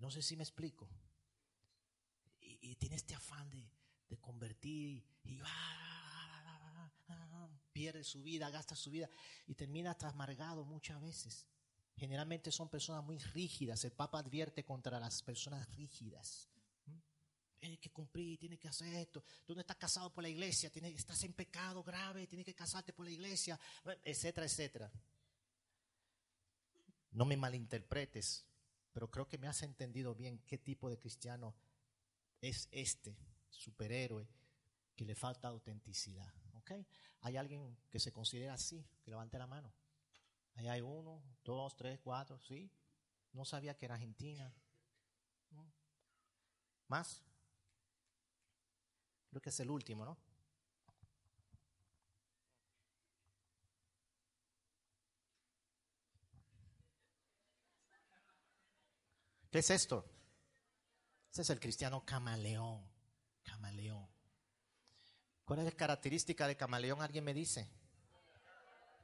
No, sé si me explico. Y, tiene este afán de, convertir y, ah, pierde su vida, gasta su vida y termina hasta amargado muchas veces. Generalmente son personas muy rígidas. El Papa advierte contra las personas rígidas tienes que cumplir, tienes que hacer esto. Tú no estás casado por la iglesia, estás en pecado grave, tienes que casarte por la iglesia, etcétera, etcétera. No me malinterpretes, pero creo que me has entendido bien qué tipo de cristiano es este superhéroe que le falta autenticidad. ¿ok? ¿Hay alguien que se considera así? Que levante la mano. Ahí hay uno, dos, tres, cuatro, ¿sí? No sabía que era Argentina. ¿Más? Creo que es el último, ¿no? ¿Qué es esto? Ese es el cristiano camaleón. Camaleón. ¿Cuál es la característica de camaleón? ¿Alguien me dice?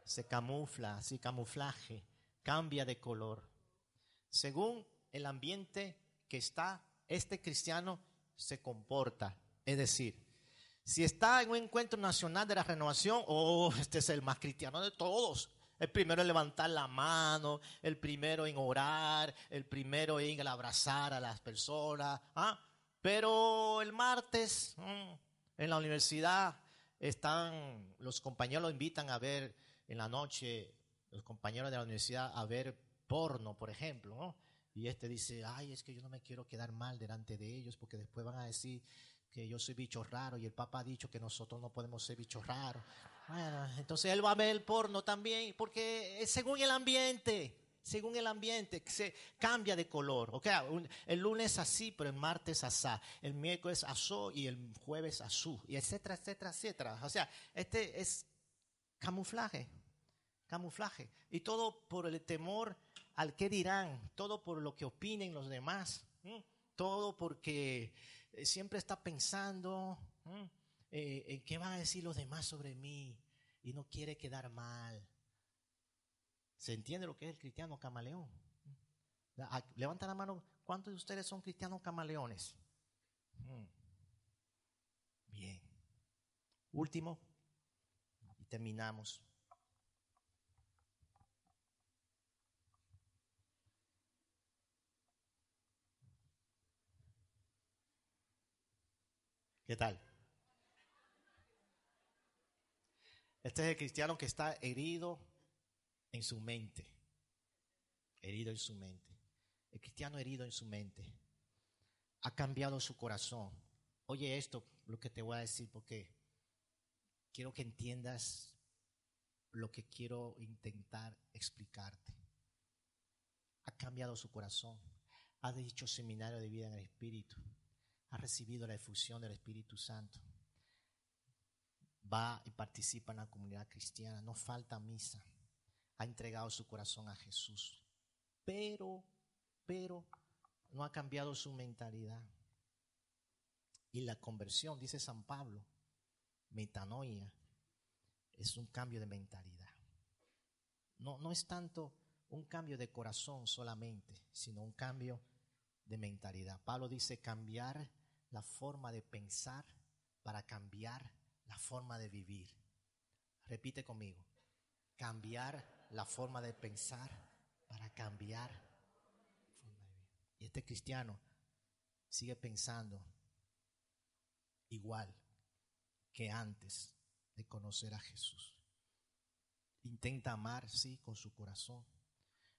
Se camufla, sí, camuflaje, cambia de color. Según el ambiente que está, este cristiano se comporta. Es decir, si está en un encuentro nacional de la renovación, oh, este es el más cristiano de todos. El primero en levantar la mano, el primero en orar, el primero en abrazar a las personas. ¿ah? Pero el martes mm, en la universidad están, los compañeros lo invitan a ver en la noche, los compañeros de la universidad a ver porno, por ejemplo. ¿no? Y este dice, ay, es que yo no me quiero quedar mal delante de ellos porque después van a decir que yo soy bicho raro y el Papa ha dicho que nosotros no podemos ser bichos raros. Bueno, entonces él va a ver el porno también porque según el ambiente, según el ambiente, se cambia de color. Okay, el lunes así, pero el martes asá, el miércoles asó y el jueves azul, y etcétera, etcétera, etcétera. O sea, este es camuflaje. Camuflaje. Y todo por el temor al que dirán, todo por lo que opinen los demás, todo porque eh, siempre está pensando. Eh, en qué van a decir los demás sobre mí y no quiere quedar mal. ¿Se entiende lo que es el cristiano camaleón? Ah, Levanta la mano, ¿cuántos de ustedes son cristianos camaleones? Mm. Bien. Último, y terminamos. ¿Qué tal? Este es el cristiano que está herido en su mente. Herido en su mente. El cristiano herido en su mente. Ha cambiado su corazón. Oye esto, lo que te voy a decir, porque quiero que entiendas lo que quiero intentar explicarte. Ha cambiado su corazón. Ha dicho seminario de vida en el Espíritu. Ha recibido la efusión del Espíritu Santo. Va y participa en la comunidad cristiana. No falta misa. Ha entregado su corazón a Jesús. Pero, pero, no ha cambiado su mentalidad. Y la conversión, dice San Pablo, metanoia, es un cambio de mentalidad. No, no es tanto un cambio de corazón solamente, sino un cambio de mentalidad. Pablo dice cambiar la forma de pensar para cambiar la forma de vivir. Repite conmigo, cambiar la forma de pensar para cambiar forma de. Y este cristiano sigue pensando igual que antes de conocer a Jesús. Intenta amar, sí, con su corazón,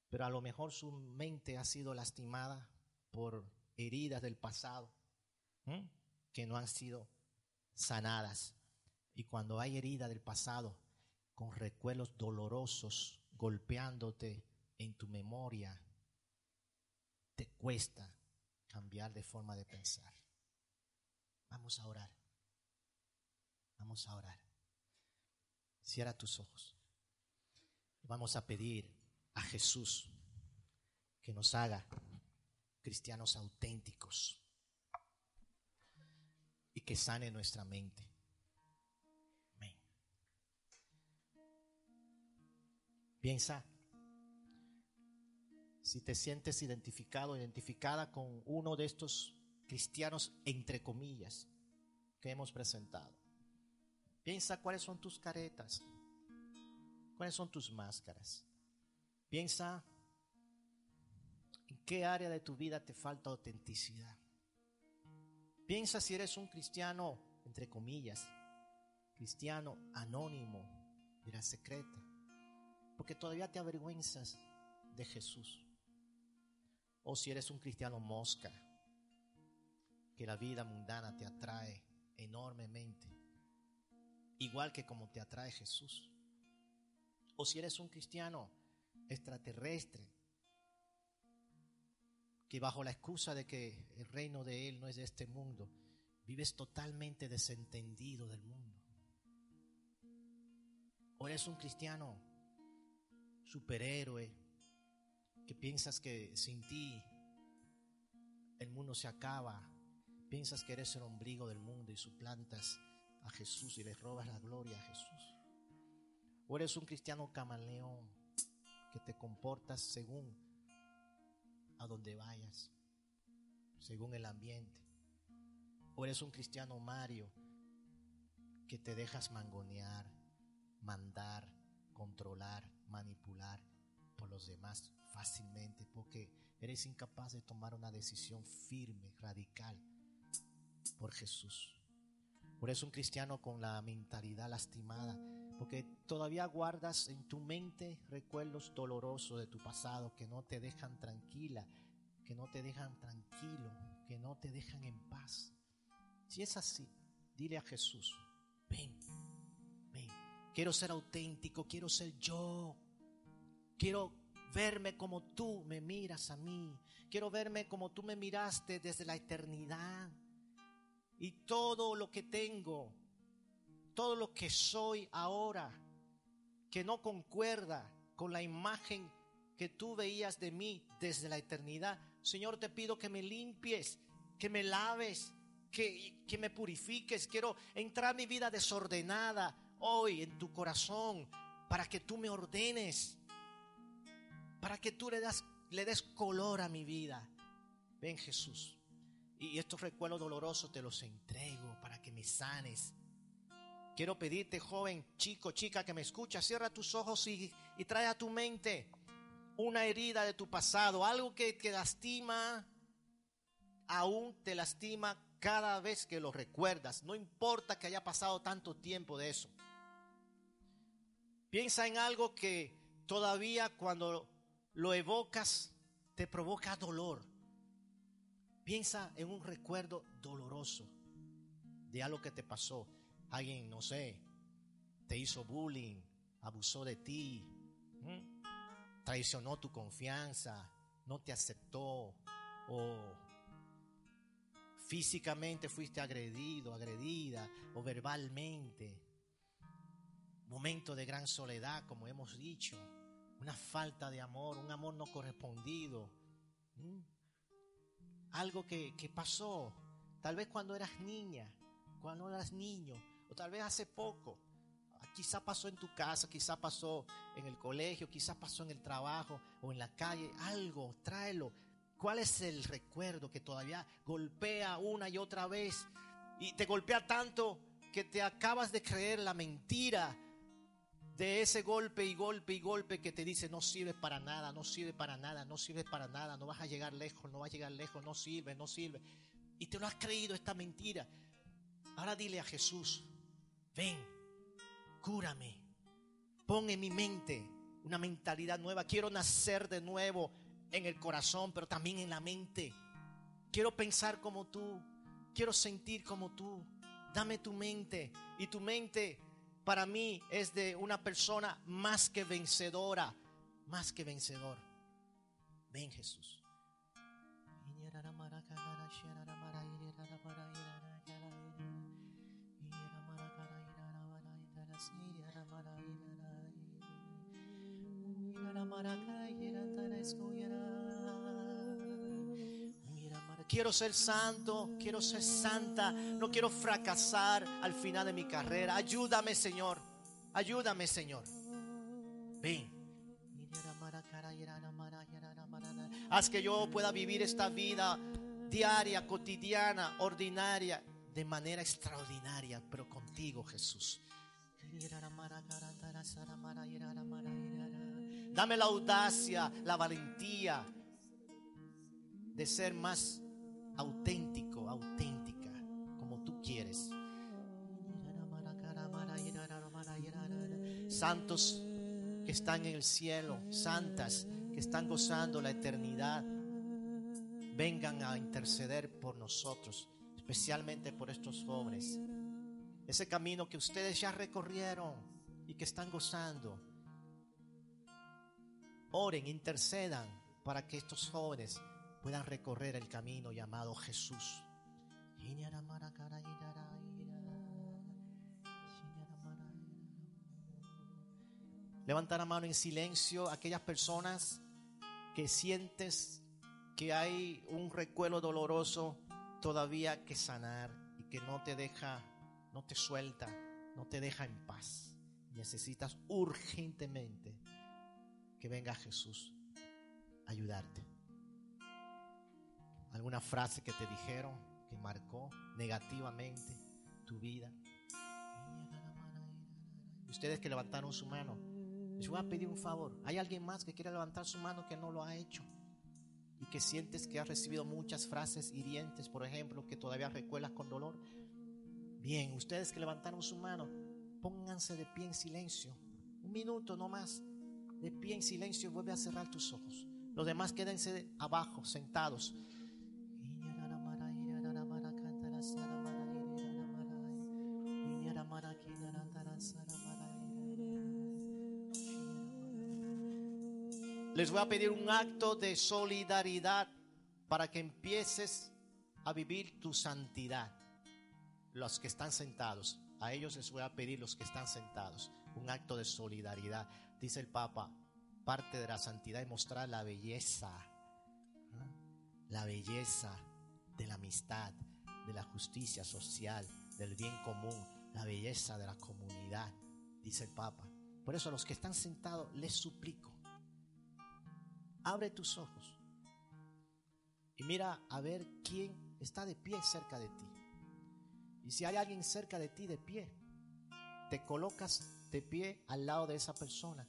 pero a lo mejor su mente ha sido lastimada por heridas del pasado que no han sido sanadas. Y cuando hay herida del pasado, con recuerdos dolorosos golpeándote en tu memoria, te cuesta cambiar de forma de pensar. Vamos a orar. Vamos a orar. Cierra tus ojos. Vamos a pedir a Jesús que nos haga cristianos auténticos y que sane nuestra mente. Piensa si te sientes identificado, identificada con uno de estos cristianos entre comillas que hemos presentado. Piensa cuáles son tus caretas, cuáles son tus máscaras. Piensa en qué área de tu vida te falta autenticidad. Piensa si eres un cristiano, entre comillas, cristiano anónimo, vida secreta, porque todavía te avergüenzas de Jesús. O si eres un cristiano mosca, que la vida mundana te atrae enormemente, igual que como te atrae Jesús. O si eres un cristiano extraterrestre, que bajo la excusa de que el reino de Él no es de este mundo, vives totalmente desentendido del mundo. O eres un cristiano superhéroe, que piensas que sin ti el mundo se acaba, piensas que eres el ombligo del mundo y suplantas a Jesús y le robas la gloria a Jesús. O eres un cristiano camaleón que te comportas según a donde vayas, según el ambiente. O eres un cristiano Mario que te dejas mangonear, mandar, controlar, manipular por los demás fácilmente porque eres incapaz de tomar una decisión firme, radical por Jesús. Por eso un cristiano con la mentalidad lastimada, porque todavía guardas en tu mente recuerdos dolorosos de tu pasado que no te dejan tranquila, que no te dejan tranquilo, que no te dejan en paz. Si es así, dile a Jesús, ven, quiero ser auténtico, quiero ser yo, quiero verme como tú me miras a mí, quiero verme como tú me miraste desde la eternidad. Y todo lo que tengo, todo lo que soy ahora, que no concuerda con la imagen que tú veías de mí desde la eternidad. Señor, te pido que me limpies, que me laves, que, me purifiques. Quiero entrar mi vida desordenada hoy en tu corazón para que tú me ordenes, para que tú le, das, des color a mi vida. Ven Jesús. Y estos recuerdos dolorosos te los entrego para que me sanes. Quiero pedirte, joven, chico, chica que me escucha, cierra tus ojos y trae a tu mente una herida de tu pasado, algo que te lastima, aún te lastima cada vez que lo recuerdas. No importa que haya pasado tanto tiempo de eso. Piensa en algo que todavía cuando lo evocas te provoca dolor. Piensa en un recuerdo doloroso de algo que te pasó. Alguien, no sé, te hizo bullying, abusó de ti, traicionó tu confianza, no te aceptó o físicamente fuiste agredido, agredida o verbalmente. Momento de gran soledad, como hemos dicho, una falta de amor, un amor no correspondido. ¿m? Algo que, que pasó, tal vez cuando eras niña, cuando eras niño, o tal vez hace poco. Quizá pasó en tu casa, quizá pasó en el colegio, quizá pasó en el trabajo o en la calle. Algo, tráelo. ¿Cuál es el recuerdo que todavía golpea una y otra vez? Y te golpea tanto que te acabas de creer la mentira de ese golpe y golpe y golpe que te dice no sirve para nada, no sirve para nada, no sirve para nada, no vas a llegar lejos, no vas a llegar lejos, no sirve, no sirve. Y te lo has creído esta mentira. Ahora dile a Jesús, ven, cúrame, pon en mi mente una mentalidad nueva. Quiero nacer de nuevo en el corazón, pero también en la mente. Quiero pensar como tú, quiero sentir como tú. Dame tu mente y tu mente para mí es de una persona más que vencedora, más que vencedor. Ven Jesús. Quiero ser santo, quiero ser santa, no quiero fracasar al final de mi carrera. Ayúdame, Señor. Ayúdame, Señor. Ven. Haz que yo pueda vivir esta vida diaria, cotidiana, ordinaria, de manera extraordinaria, pero contigo, Jesús. Dame la audacia, la valentía de ser más auténtico, auténtica, como tú quieres. Santos que están en el cielo, santas que están gozando la eternidad, vengan a interceder por nosotros, especialmente por estos jóvenes. Ese camino que ustedes ya recorrieron y que están gozando. Oren, intercedan para que estos jóvenes puedan recorrer el camino llamado Jesús. Levanta la mano en silencio aquellas personas que sientes que hay un recuerdo doloroso todavía que sanar y que no te deja, no te suelta, no te deja en paz. Necesitas urgentemente que venga Jesús a ayudarte. Alguna frase que te dijeron que marcó negativamente tu vida. Ustedes que levantaron su mano, les voy a pedir un favor. ¿Hay alguien más que quiera levantar su mano que no lo ha hecho? Y que sientes que has recibido muchas frases hirientes, por ejemplo, que todavía recuerdas con dolor. Bien, ustedes que levantaron su mano, pónganse de pie en silencio. Un minuto no más. De pie en silencio, vuelve a cerrar tus ojos. Los demás quédense abajo, sentados. Les voy a pedir un acto de solidaridad para que empieces a vivir tu santidad. Los que están sentados, a ellos les voy a pedir los que están sentados. un acto de solidaridad. Dice el Papa, parte de la santidad es mostrar la belleza, ¿ah? la belleza de la amistad, de la justicia social, del bien común, la belleza de la comunidad, dice el Papa. Por eso a los que están sentados les suplico, abre tus ojos y mira a ver quién está de pie cerca de ti. Y si hay alguien cerca de ti de pie, te colocas de pie al lado de esa persona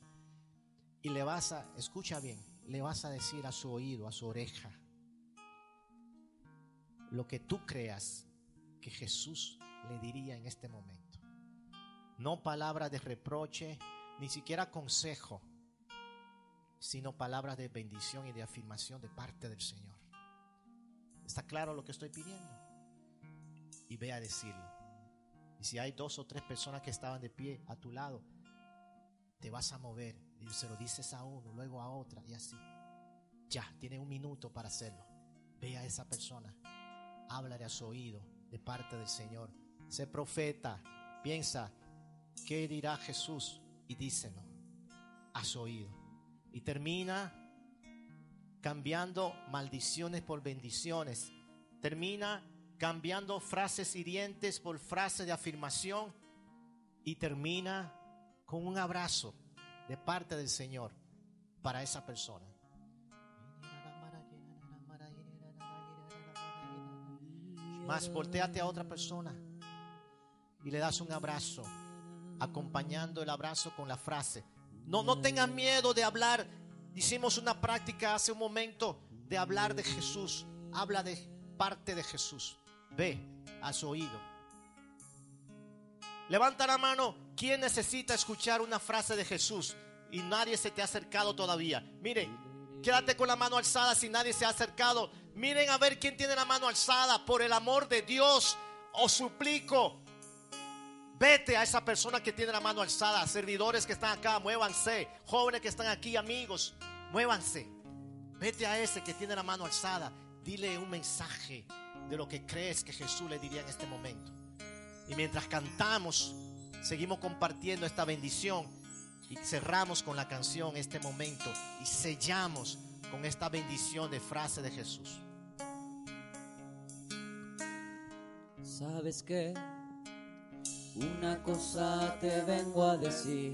y le vas a, escucha bien, le vas a decir a su oído, a su oreja, lo que tú creas que Jesús le diría en este momento. No palabras de reproche, ni siquiera consejo, sino palabras de bendición y de afirmación de parte del Señor. ¿Está claro lo que estoy pidiendo? Y ve a decirlo. Y si hay dos o tres personas que estaban de pie a tu lado, te vas a mover y se lo dices a uno, luego a otra y así. Ya, tiene un minuto para hacerlo. Ve a esa persona, háblale a su oído de parte del Señor. Sé profeta, piensa, ¿qué dirá Jesús? Y díselo a su oído. Y termina cambiando maldiciones por bendiciones. Termina cambiando frases hirientes por frases de afirmación. Y termina con un abrazo de parte del Señor para esa persona. Más, volteate a otra persona y le das un abrazo, acompañando el abrazo con la frase. No, no tengan miedo de hablar. Hicimos una práctica hace un momento de hablar de Jesús. Habla de parte de Jesús. Ve a su oído. Levanta la mano. ¿Quién necesita escuchar una frase de Jesús? Y nadie se te ha acercado todavía. Mire, quédate con la mano alzada si nadie se ha acercado. Miren a ver quién tiene la mano alzada. Por el amor de Dios, os suplico. Vete a esa persona que tiene la mano alzada. Servidores que están acá, muévanse. Jóvenes que están aquí, amigos, muévanse. Vete a ese que tiene la mano alzada. Dile un mensaje de lo que crees que Jesús le diría en este momento. Y mientras cantamos, seguimos compartiendo esta bendición y cerramos con la canción este momento y sellamos con esta bendición de frase de Jesús. ¿Sabes qué? Una cosa te vengo a decir.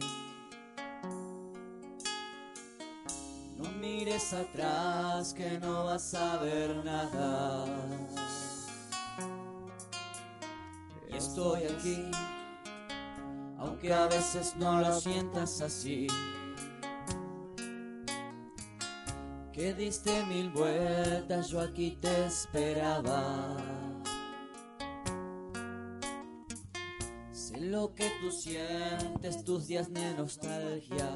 No mires atrás que no vas a ver nada. Estoy aquí, aunque a veces no lo sientas así. Que diste mil vueltas, yo aquí te esperaba. Sé lo que tú sientes, tus días de nostalgia.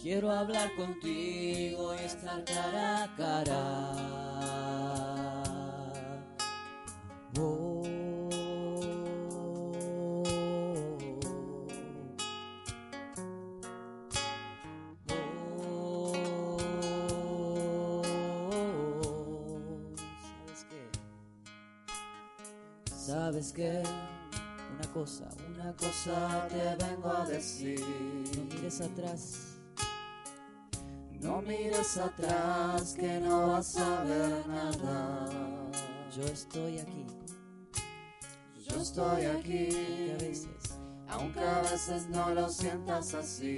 Quiero hablar contigo y estar cara a cara. Mires atrás. No mires atrás que no vas a ver nada. Yo estoy aquí. Yo estoy aquí. A veces, aunque a veces no lo sientas así.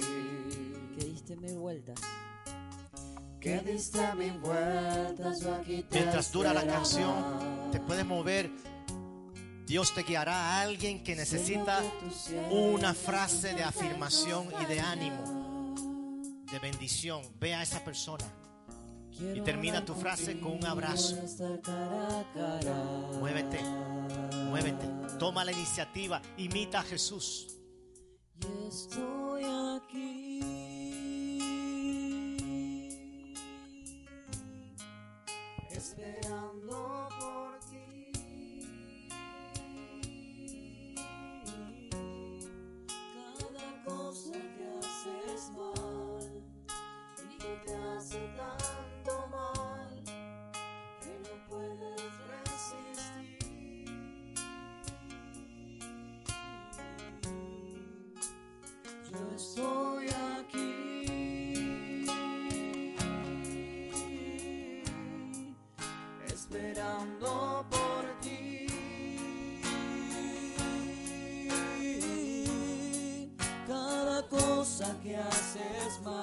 Que diste mil vueltas. Que diste mil vueltas, yo aquí te Mientras dura la canción, te puedes mover. Dios te guiará a alguien que necesita una frase de afirmación y de ánimo, de bendición. Ve a esa persona. Y termina tu frase con un abrazo. Muévete, muévete. Toma la iniciativa. Imita a Jesús. Y estoy aquí. Cosa que haces mal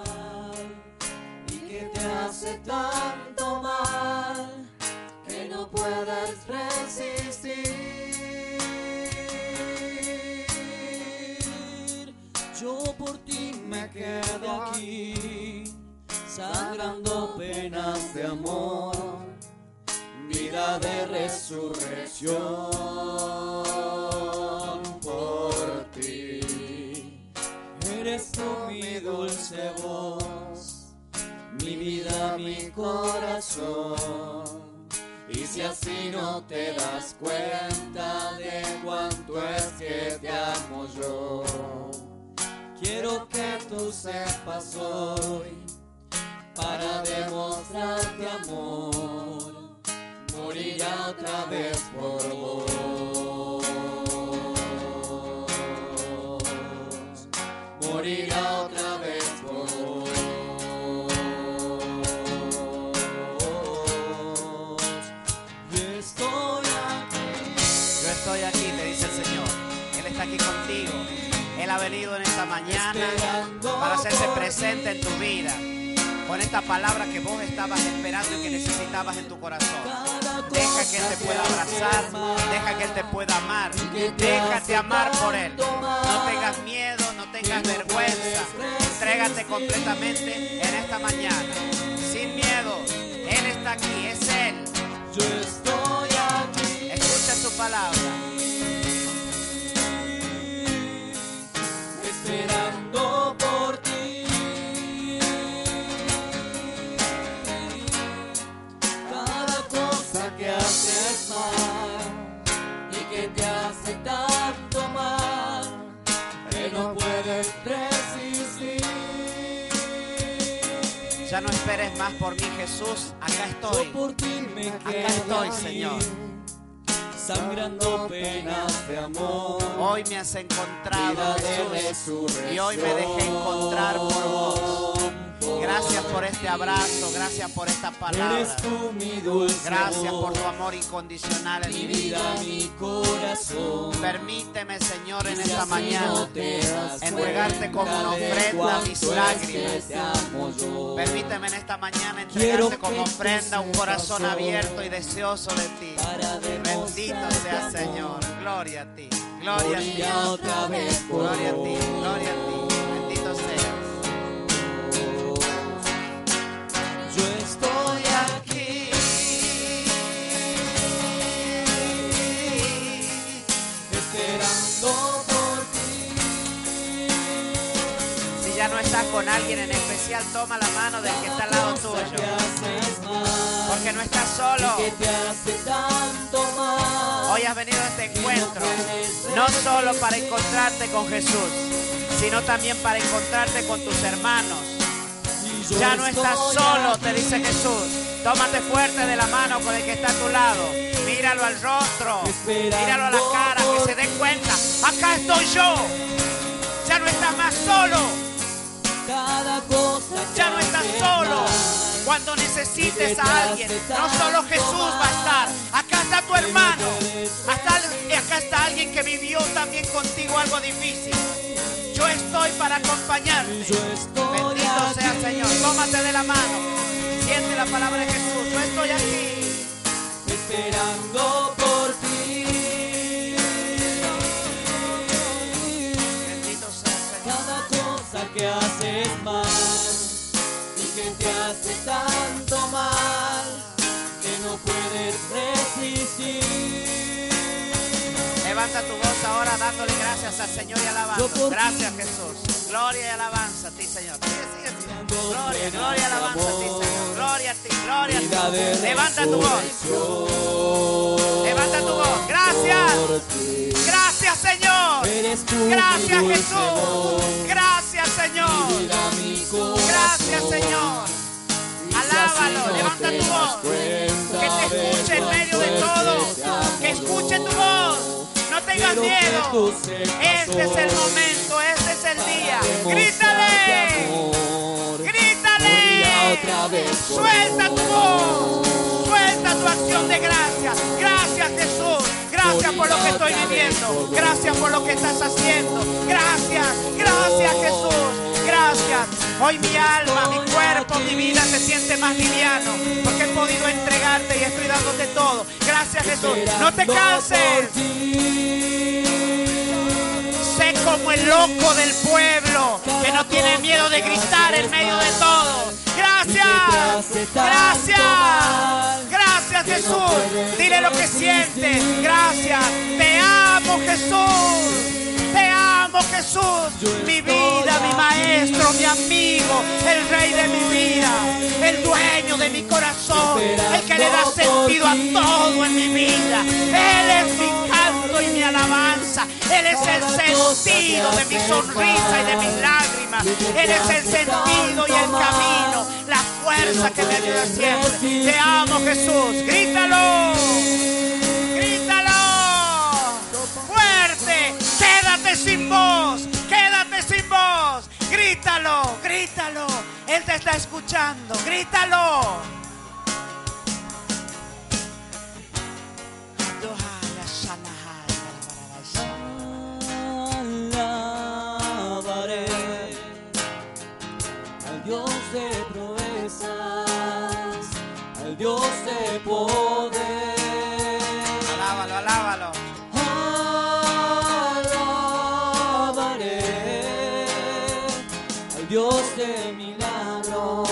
esta palabra que vos estabas esperando y que necesitabas en tu corazón. Deja que Él te pueda abrazar. Deja que Él te pueda amar. Déjate amar por Él. No tengas miedo, no tengas vergüenza. Entrégate completamente en esta mañana. Sin miedo. Él está aquí, es Él. Ya no esperes más por mí, Jesús. Acá estoy. por ti me Acá estoy, Señor. sangrando penas de amor. Hoy me has encontrado, Jesús. Y hoy me dejé encontrar por vos. Gracias por este abrazo, gracias por esta palabra. Eres tú mi dulce Gracias por tu amor incondicional en mi vida. mi corazón. Permíteme, Señor, en esta mañana entregarte como una ofrenda mis lágrimas. Permíteme en esta mañana entregarte como ofrenda un corazón abierto y deseoso de ti. Bendito sea. Señor. Gloria a ti. Gloria a ti. Gloria a ti. Gloria a ti. Con alguien en especial, toma la mano del que está al lado tuyo. Porque no estás solo. Hoy has venido a este encuentro no solo para encontrarte con Jesús, sino también para encontrarte con tus hermanos. Ya no estás solo, te dice Jesús. Tómate fuerte de la mano con el que está a tu lado. Míralo al rostro. Míralo a la cara, que se dé cuenta. Acá estoy yo. Ya no estás más solo. Cada cosa Ya no estás solo. Cuando necesites a alguien, no solo Jesús va a estar. Acá está tu hermano. Hasta, acá está alguien que vivió también contigo algo difícil. Yo estoy para acompañarte. Bendito sea Señor. Tómate de la mano. Siente la palabra de Jesús. Yo estoy aquí. esperando que haces mal y que te hace tanto mal que no puedes resistir. Levanta tu voz ahora dándole gracias al Señor y ti. Gracias Jesús. Gloria y alabanza a ti, Señor. Sigue, sigue, sigue. Dando Gloria, gloria y alabanza a ti. Señor. Gloria a ti, gloria a ti. Levanta tu voz. Levanta tu voz. Gracias. Gracias, Señor. Gracias, Jesús. Gracias, Señor. Gracias, Señor. Alábalo, levanta tu voz. Que te escuche en medio de todo. Que escuche tu voz. No tengas miedo. Este es el momento, este es el día. Grítale. Grítale. Suelta tu voz. Suelta tu acción de gracias. Gracias, Jesús. Gracias por lo que estoy viviendo. Gracias por lo que estás haciendo. Gracias. Gracias, Jesús. Gracias. Hoy mi alma, mi cuerpo, mi vida se siente más liviano porque he podido entregarte y estoy dándote todo. Gracias Jesús. No te canses. Sé como el loco del pueblo que no tiene miedo de gritar en medio de todo. Gracias. Gracias. Gracias Jesús. Dile lo que sientes. Gracias. Te amo Jesús. Te amo Jesús. Mi vida, mi maestro, mi amigo, el rey de mi vida, el dueño de mi corazón, el que le da sentido a todo en mi vida. Él es mi canto y mi alabanza. Él es el sentido de mi sonrisa y de mis lágrimas. Él es el sentido y el camino, la fuerza que me ayuda siempre. Te amo Jesús. Grítalo. Grítalo. Fuerte. Quédate sin voz. Quédate sin voz. Grítalo. Grítalo. Él te está escuchando. Grítalo. Alabaré al Dios de al Dios de poder. Alábalo, alábalo. Alabaré al Dios de milagros,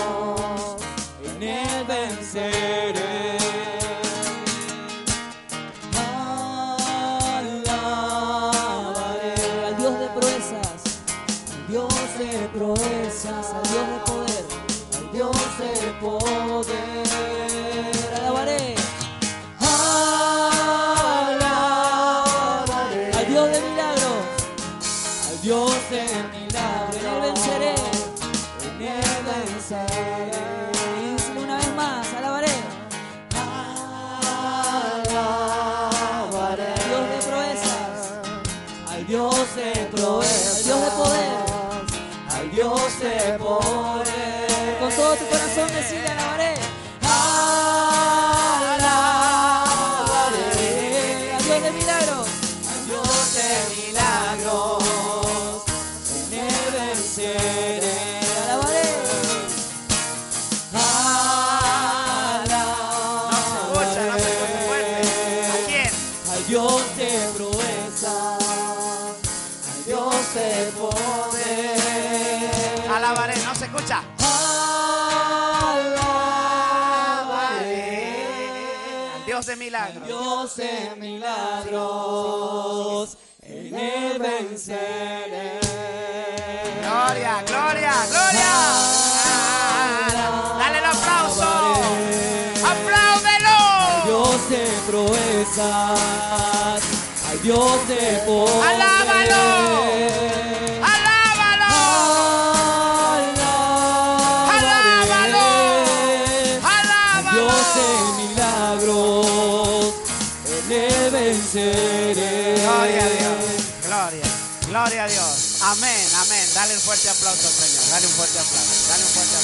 de milagros, en él venceré. Gloria, gloria, gloria. Dale el aplauso. Apláudelo. Dios de proezas, al Dios de poder. Alábalo. A Dios. Amén, amén. Dale un fuerte aplauso Señor. Dale un fuerte aplauso. Dale un fuerte aplauso.